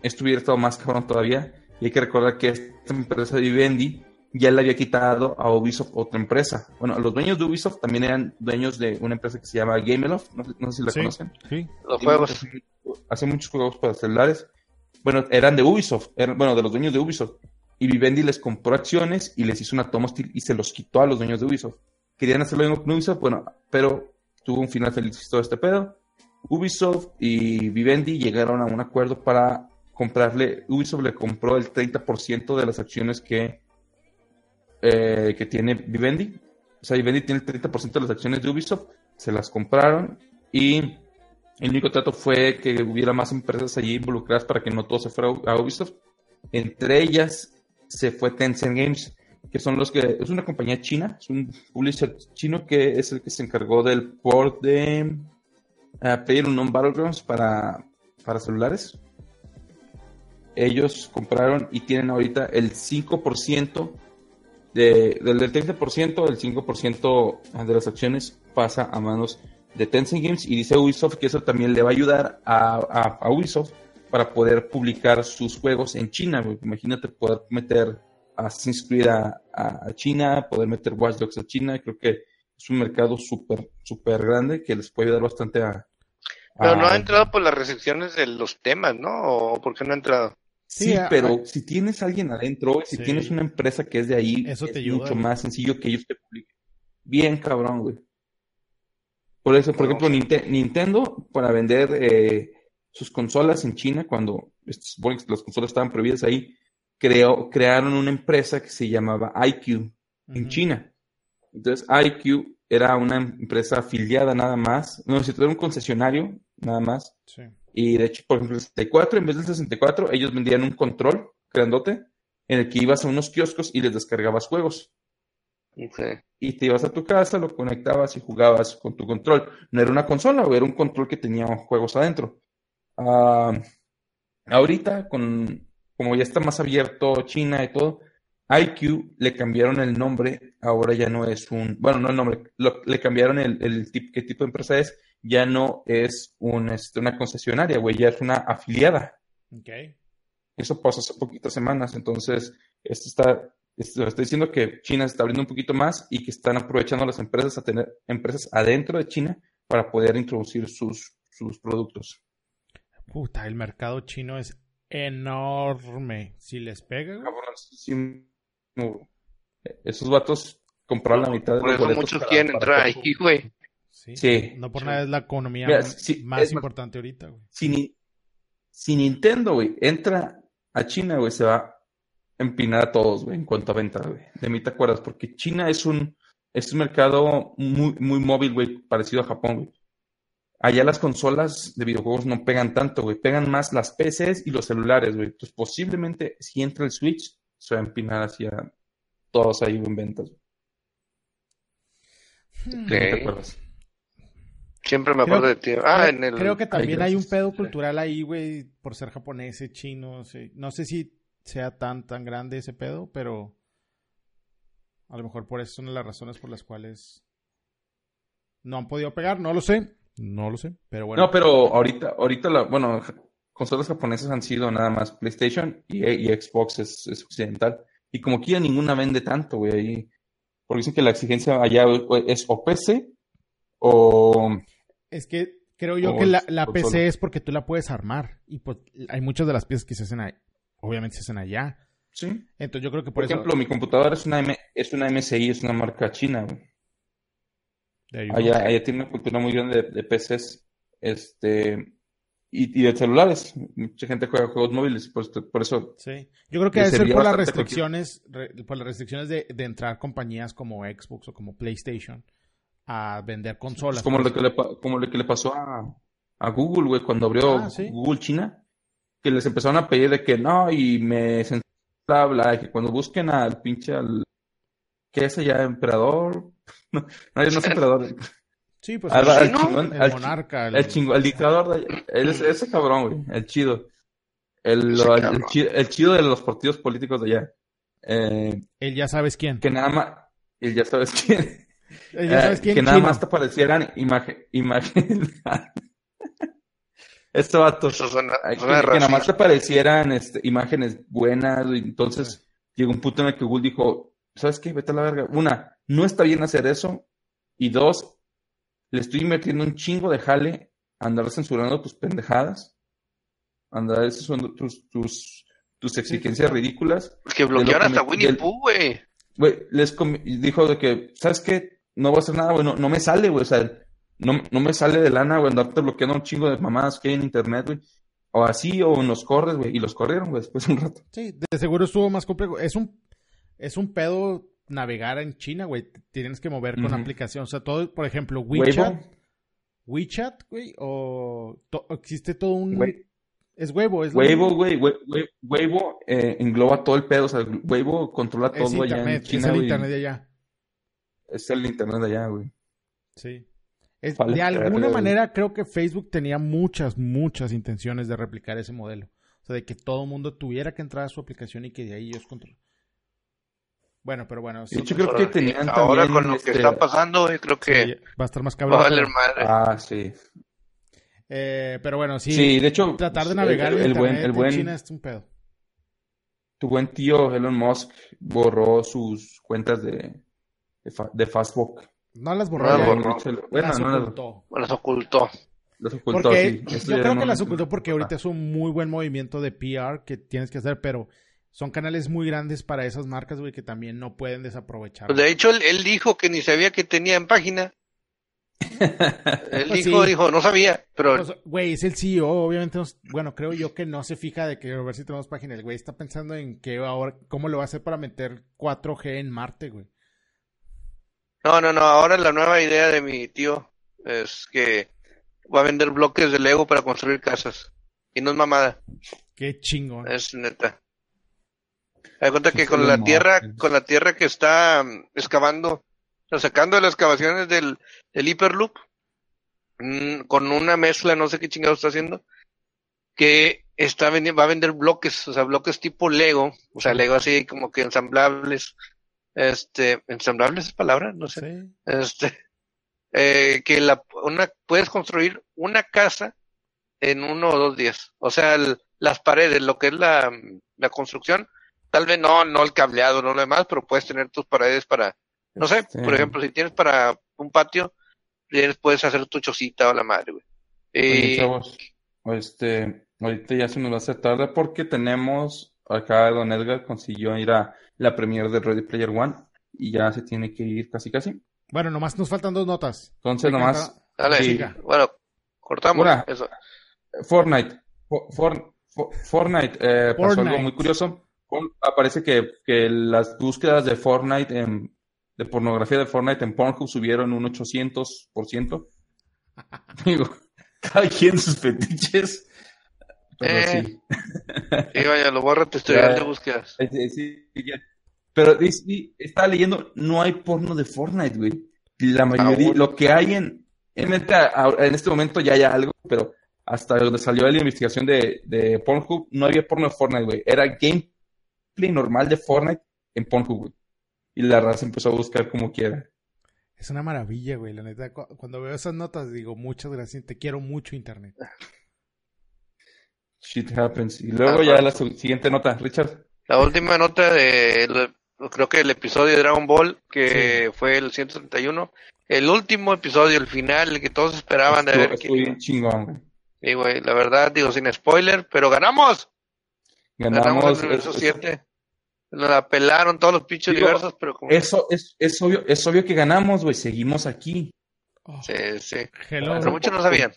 esto hubiera estado más cabrón todavía. Y hay que recordar que esta empresa de Vivendi ya le había quitado a Ubisoft otra empresa. Bueno, los dueños de Ubisoft también eran dueños de una empresa que se llama Gameloft, no, no sé si la conocen. Sí, los juegos. Hace muchos juegos para celulares. Bueno, eran de Ubisoft, eran, bueno, de los dueños de Ubisoft. Y Vivendi les compró acciones y les hizo una toma hostil y se los quitó a los dueños de Ubisoft. Querían hacerlo mismo con Ubisoft, bueno, pero tuvo un final feliz todo este pedo. Ubisoft y Vivendi llegaron a un acuerdo para comprarle, Ubisoft le compró el 30% de las acciones que, eh, que tiene Vivendi. O sea, Vivendi tiene el 30% de las acciones de Ubisoft, se las compraron y el único trato fue que hubiera más empresas allí involucradas para que no todo se fuera a Ubisoft. Entre ellas se fue Tencent Games, que son los que es una compañía china, es un publisher chino que es el que se encargó del port de uh, PlayerUnknown Battlegrounds para, para celulares ellos compraron y tienen ahorita el 5% de, del 30%, el 5% de las acciones pasa a manos de Tencent Games y dice Ubisoft que eso también le va a ayudar a, a, Ubisoft para poder publicar sus juegos en China. Imagínate poder meter Assassin's Creed a, a, China, poder meter Watch Dogs a China. Creo que es un mercado súper, súper grande que les puede ayudar bastante a... Pero no ha entrado por las restricciones de los temas, ¿no? ¿O por qué no ha entrado? Sí, pero si tienes alguien adentro, si tienes una empresa que es de ahí, es mucho más sencillo que ellos te publiquen. Bien cabrón, güey. Por eso, por ejemplo, Nintendo, para vender eh, sus consolas en China, cuando las consolas estaban prohibidas ahí, creó, crearon una empresa que se llamaba IQ en China. Entonces, IQ era una empresa afiliada nada más. No, si era un concesionario nada más. Sí. Y de hecho, por ejemplo, el 64, en vez del 64, ellos vendían un control grandote en el que ibas a unos kioscos y les descargabas juegos. Y te ibas a tu casa, lo conectabas y jugabas con tu control. No era una consola, era un control que tenía juegos adentro. Ah, ahorita, con, como ya está más abierto China y todo, IQ le cambiaron el nombre, ahora ya no es un, bueno, no el nombre, le cambiaron el, el qué tipo de empresa es ya no es un, este, una concesionaria, güey, ya es una afiliada. Okay. Eso pasó hace poquitas semanas, entonces esto está, esto está diciendo que China se está abriendo un poquito más y que están aprovechando las empresas a tener empresas adentro de China para poder introducir sus, sus productos. Puta, el mercado chino es enorme. Si les pega. Esos vatos compraron la mitad de los Por eso muchos quieren entrar ahí, güey. Sí. No por nada es la economía más importante ahorita, güey. Si, Nintendo, güey, entra a China, güey, se va a empinar a todos, güey, en cuanto a ventas, güey. De mí te acuerdas, porque China es un, es un mercado muy, muy móvil, güey, parecido a Japón, güey. Allá las consolas de videojuegos no pegan tanto, güey. Pegan más las PCs y los celulares, güey. Entonces, posiblemente, si entra el Switch, se va a empinar hacia todos ahí en ventas. Hmm. ¿Te acuerdas? Siempre me acuerdo de ti. Ah, en el... Creo que también hay un pedo cultural ahí, güey, por ser japonés, chino. No sé si sea tan, tan grande ese pedo, pero a lo mejor por eso son las razones por las cuales no han podido pegar. No lo sé, no lo sé, pero bueno. No, pero ahorita, ahorita la, bueno, consolas japonesas han sido nada más PlayStation y, Xbox es, occidental. Y como aquí ya ninguna vende tanto, güey, ahí. Porque dicen que la exigencia allá es o PC o es que creo yo que la, PC es porque tú la puedes armar. Y pues hay muchas de las piezas que se hacen ahí. Obviamente se hacen allá. Sí. Entonces yo creo que por, por ejemplo, mi computadora es una, es una MSI, es una marca china. Allá, allá, tiene una cultura muy grande de, PCs. Este. Y, de celulares. Mucha gente juega juegos móviles por, por eso. Sí. Yo creo que debe ser por las restricciones, por las restricciones de, de entrar compañías como Xbox o como PlayStation a vender consolas. Como lo que le, como lo que le pasó a, a Google, güey, cuando abrió ah, Google China, que les empezaron a pedir de que no, y me bla, bla, que cuando busquen al pinche al que es allá emperador, no, no, no es emperador. Sí, pues el, monarca. El, chingo, el dictador, el, ese cabrón, güey, el chido. El, el, chido, de los partidos políticos de allá. Eh, él ya sabes quién. Que nada más, él ya sabes quién. Ya sabes eh, quién que nada más te parecieran imagen, imagen. este vato. Eso suena, que, que, nada más te parecieran este, imágenes buenas, y entonces llegó un punto en el que Google dijo, ¿sabes qué? Vete a la verga. Una, no está bien hacer eso. Y dos, le estoy metiendo un chingo de jale a andar censurando tus pendejadas, andar censurando tus, tus, tus exigencias ridículas. Porque bloquearon hasta Winnie Pooh, güey. Güey, les dijo de que, ¿sabes qué? No voy a hacer nada, güey, no, me sale, güey, o sea, no, no me sale de lana, güey, andarte bloqueando un chingo de mamadas que hay en internet, güey. O así, o nos corres, güey, y los corrieron, güey, después de un rato. Sí, de seguro estuvo más complejo. Es un, es un pedo navegar en China, güey. Tienes que mover con aplicación. O sea, todo, por ejemplo, WeChat. WeChat, güey, o existe todo un... Es huevo, es Weibo, güey, Weibo eh, engloba todo el pedo, o sea, Weibo controla todo allá en China, Es el internet de allá. Es el internet de allá, güey. Sí. de alguna manera creo que Facebook tenía muchas, muchas intenciones de replicar ese modelo. O sea, de que todo el mundo tuviera que entrar a su aplicación y que de ahí ellos controlen. Bueno, pero bueno. Sí, yo creo que tenían Ahora con lo que este, está pasando, creo que va a estar más cabrón. Ah, sí. Eh, pero bueno, sí. Sí, de hecho. Tratar de navegar el, el buen, el buen, China es un pedo. Tu buen tío Elon Musk borró sus cuentas de, de, Facebook. No las borró. No, borró. Bueno, las no ocultó. Las ocultó. Las ocultó, sí. yo creo que las ocultó porque ahorita es un muy buen movimiento de PR que tienes que hacer, pero son canales muy grandes para esas marcas, güey, que también no pueden desaprovechar. De hecho, él, dijo que ni sabía que tenía en página. él pues dijo, dijo, no sabía, pero... Pues, güey, es el CEO, obviamente, bueno, creo yo que no se fija de que a ver si tenemos página. El güey está pensando en que ahora, cómo lo va a hacer para meter 4G en Marte, güey. No, no, no, ahora la nueva idea de mi tío es que va a vender bloques de Lego para construir casas. Y no es mamada. Qué chingón. Es neta. Hay cuenta que con la tierra, con la tierra que está mm, excavando, o sacando de las excavaciones del, del Hyperloop, mm, con una mezcla, no sé qué chingado está haciendo, que está va a vender bloques, o sea, bloques tipo Lego, o sea, Lego así como que ensamblables, este, ensamblables es palabra, no sé, este, eh, que la, una, puedes construir una casa en uno o dos días, o sea, las paredes, lo que es la, la construcción, Tal vez no, no el cableado, no lo demás, pero puedes tener tus paredes para, no sé, por ejemplo, si tienes para un patio, puedes hacer tu chocita o la madre, güey. Eh, chavos, este, ahorita ya se nos va a hacer tarde porque tenemos, acá Don Edgar consiguió ir a la premier de Ready Player One y ya se tiene que ir casi casi. Bueno, nomás nos faltan dos notas. Entonces nomás. Dale, bueno, cortamos eso. Fortnite. Fortnite, eh, pasó algo muy curioso aparece que, que las búsquedas de Fortnite, en, de pornografía de Fortnite en Pornhub subieron un 800%. Digo, cada quien sus fetiches. Pero eh, sí. sí, vaya, lo voy a de búsquedas. Sí, Pero estaba leyendo, no hay porno de Fortnite, güey. La mayoría, lo que hay en, en, en este momento ya hay algo, pero hasta donde salió la investigación de, de Pornhub, no había porno de Fortnite, güey. Era game normal de Fortnite en Pornhub, Y la raza empezó a buscar como quiera. Es una maravilla, güey. La neta, cuando veo esas notas digo, muchas gracias, te quiero mucho internet. Shit happens. Y luego ya la siguiente nota, Richard. La última nota de, creo que el episodio de Dragon Ball, que fue el 131. El último episodio, el final, el que todos esperaban de ver. bien chingón, güey. Sí, güey, la verdad, digo, sin spoiler, pero ganamos. Ganamos. eso siete. Nos la pelaron todos los pinches diversos, pero como... Eso es, es obvio, es obvio que ganamos, güey. Seguimos aquí. sí, sí. Pero muchos no sabían.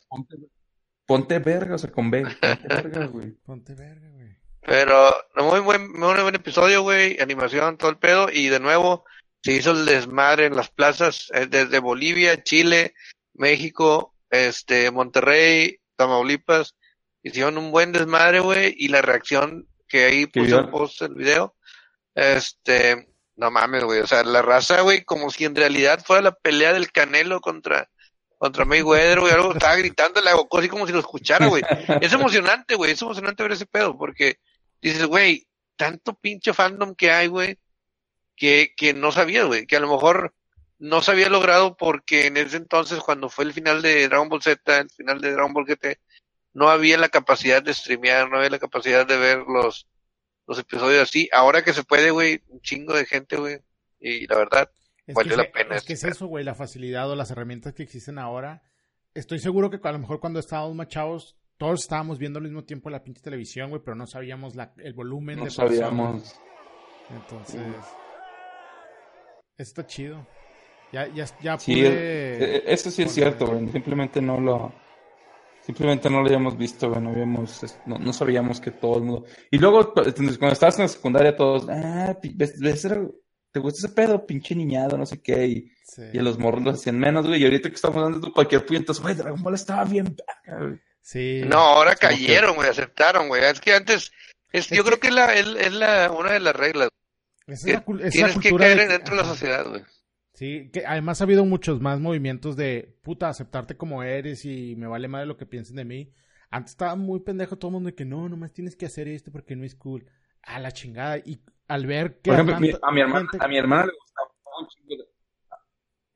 Ponte, verga, o sea, con B. Ponte verga, güey. Ponte verga, güey. Pero muy buen, muy buen episodio, güey. Animación, todo el pedo. Y de nuevo, se hizo el desmadre en las plazas eh, desde Bolivia, Chile, México, este, Monterrey, Tamaulipas. Hicieron un buen desmadre, güey. Y la reacción que ahí puse en post el video este, no mames, güey. O sea, la raza, güey, como si en realidad fuera la pelea del Canelo contra, contra Mayweather, güey. Algo estaba gritando la así como si lo escuchara, güey. Es emocionante, güey. Es emocionante ver ese pedo porque dices, güey, tanto pinche fandom que hay, güey, que, que no sabía, güey. Que a lo mejor no se había logrado porque en ese entonces, cuando fue el final de Dragon Ball Z, el final de Dragon Ball GT, no había la capacidad de streamear, no había la capacidad de ver los, los episodios así. Ahora que se puede, güey, un chingo de gente, güey. Y la verdad, vale la pena. Es que es eso, güey, la facilidad o las herramientas que existen ahora. Estoy seguro que a lo mejor cuando estábamos más chavos, todos estábamos viendo al mismo tiempo la pinche televisión, güey, pero no sabíamos la, el volumen no de sabíamos. Entonces, está chido. Ya, ya, ya sí, e, eso sí es cierto, güey. Simplemente no lo Simplemente no lo habíamos visto, no, habíamos, no, no, sabíamos que todo el mundo... Y luego, cuando estabas en la secundaria, todos, ah, ¿te gusta ese pedo? Pinche niñado, no sé qué. Y, y a los morros los hacían menos, güey. Y ahorita que estamos dando cualquier puñetazo, entonces, güey, Dragon Ball estaba bien güey. Sí. No, ahora cayeron, güey, aceptaron, güey. Es que antes, es, yo creo que es, la, es, la, una de las reglas. Es la, es tienes que caer dentro de la sociedad, güey. Sí, que además ha habido muchos más movimientos de puta, aceptarte como eres y me vale más de lo que piensen de mí. Antes estaba muy pendejo todo el mundo de que no, nomás tienes que hacer esto porque no es cool. A la chingada. Y al ver que. Por ejemplo, a, mi hermana, a mi hermana le gustaba un chingo.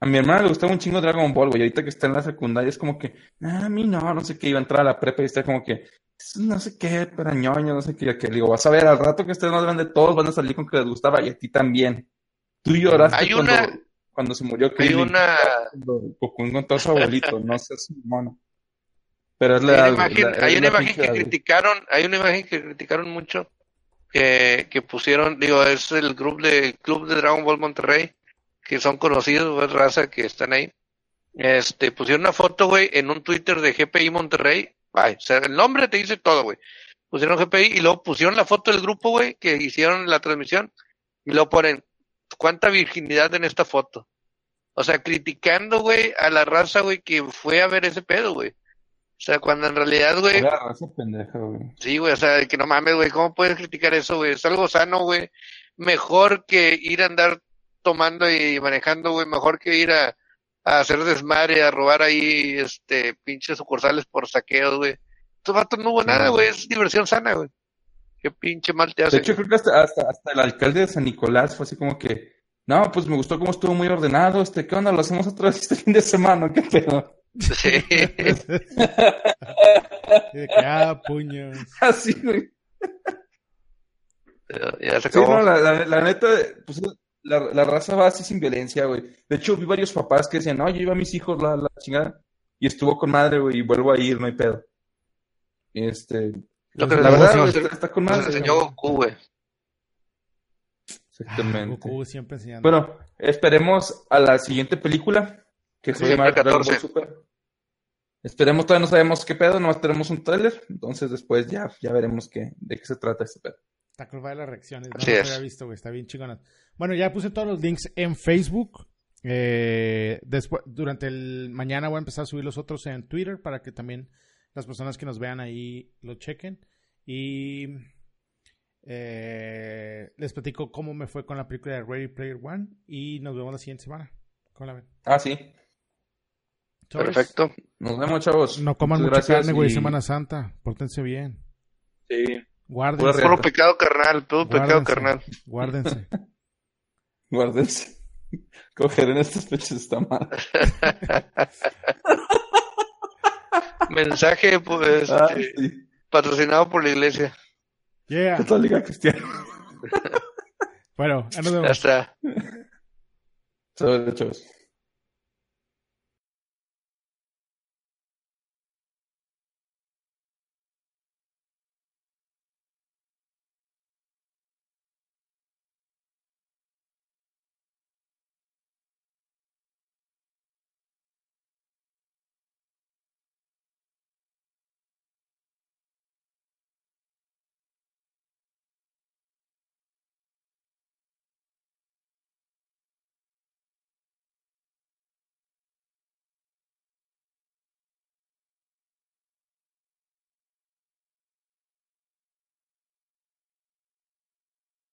A mi hermana le gustaba un chingo Dragon Ball, güey. Ahorita que está en la secundaria es como que, ah, a mí no, no sé qué. Iba a entrar a la prepa y está como que, no sé qué, pero ñoño, no sé qué. Que digo, vas a ver, al rato que estés más grande, todos van a salir con que les gustaba y a ti también. Tú lloraste Hay una cuando se murió Hay una... Goku encontró a su abuelito, no sé si mono. Pero es la, hay una imagen, hay una imagen que criticaron, hay una imagen que criticaron mucho, que, que pusieron, digo, es el grupo de Club de Dragon Ball Monterrey, que son conocidos, es raza que están ahí. Este, pusieron una foto, güey, en un Twitter de GPI Monterrey. Ay, o sea, el nombre te dice todo, güey. Pusieron GPI y luego pusieron la foto del grupo, güey, que hicieron la transmisión. Y luego ponen cuánta virginidad en esta foto. O sea, criticando, güey, a la raza, güey, que fue a ver ese pedo, güey. O sea, cuando en realidad, güey. La raza pendeja, güey. Sí, güey, o sea, que no mames, güey, ¿cómo puedes criticar eso, güey? Es algo sano, güey. Mejor que ir a andar tomando y manejando, güey, mejor que ir a, a hacer desmadre, a robar ahí, este, pinches sucursales por saqueos, güey. Estos vatos no hubo nada, güey, es diversión sana, güey. Qué pinche mal te hace. De hecho, creo que hasta, hasta, el alcalde de San Nicolás fue así como que, no, pues me gustó cómo estuvo muy ordenado, este, ¿qué onda? Lo hacemos otra vez este fin de semana, ¿qué pedo? Sí. ah, puños. Así, güey. Ya se acabó. Sí, no, la, la, neta, pues la, la, raza va así sin violencia, güey. De hecho, vi varios papás que decían, no, yo iba a mis hijos la, la chingada. Y estuvo con madre, güey, y vuelvo a ir, no hay pedo. Este, lo que la verdad está con más. enseñó Goku, güey. Exactamente. Goku siempre enseñando. Bueno, esperemos a la siguiente película, que se llama Dragon Ball Super. Esperemos, todavía no sabemos qué pedo, nomás tenemos un trailer, entonces después ya, ya veremos qué, de qué se trata este pedo. Está curva las reacciones, no lo había visto, güey, está bien chingona. Bueno, ya puse todos los links en Facebook. Eh, después, durante el mañana voy a empezar a subir los otros en Twitter para que también las personas que nos vean ahí lo chequen. Y eh, les platico cómo me fue con la película de Ready Player One. Y nos vemos la siguiente semana. ¿Cómo la ven? Ah, sí. Perfecto. Nos vemos, chavos. No coman mucha carne, güey, Semana Santa. Pórtense bien. Sí. Guárdense. Puro pecado carnal, todo pecado carnal. Guárdense. Guárdense. Coger en estas fechas está mal. Mensaje pues, ah, este, patrocinado por la iglesia. Yeah. Católica cristiana. bueno, ya nos vemos. Ya está. Chavos.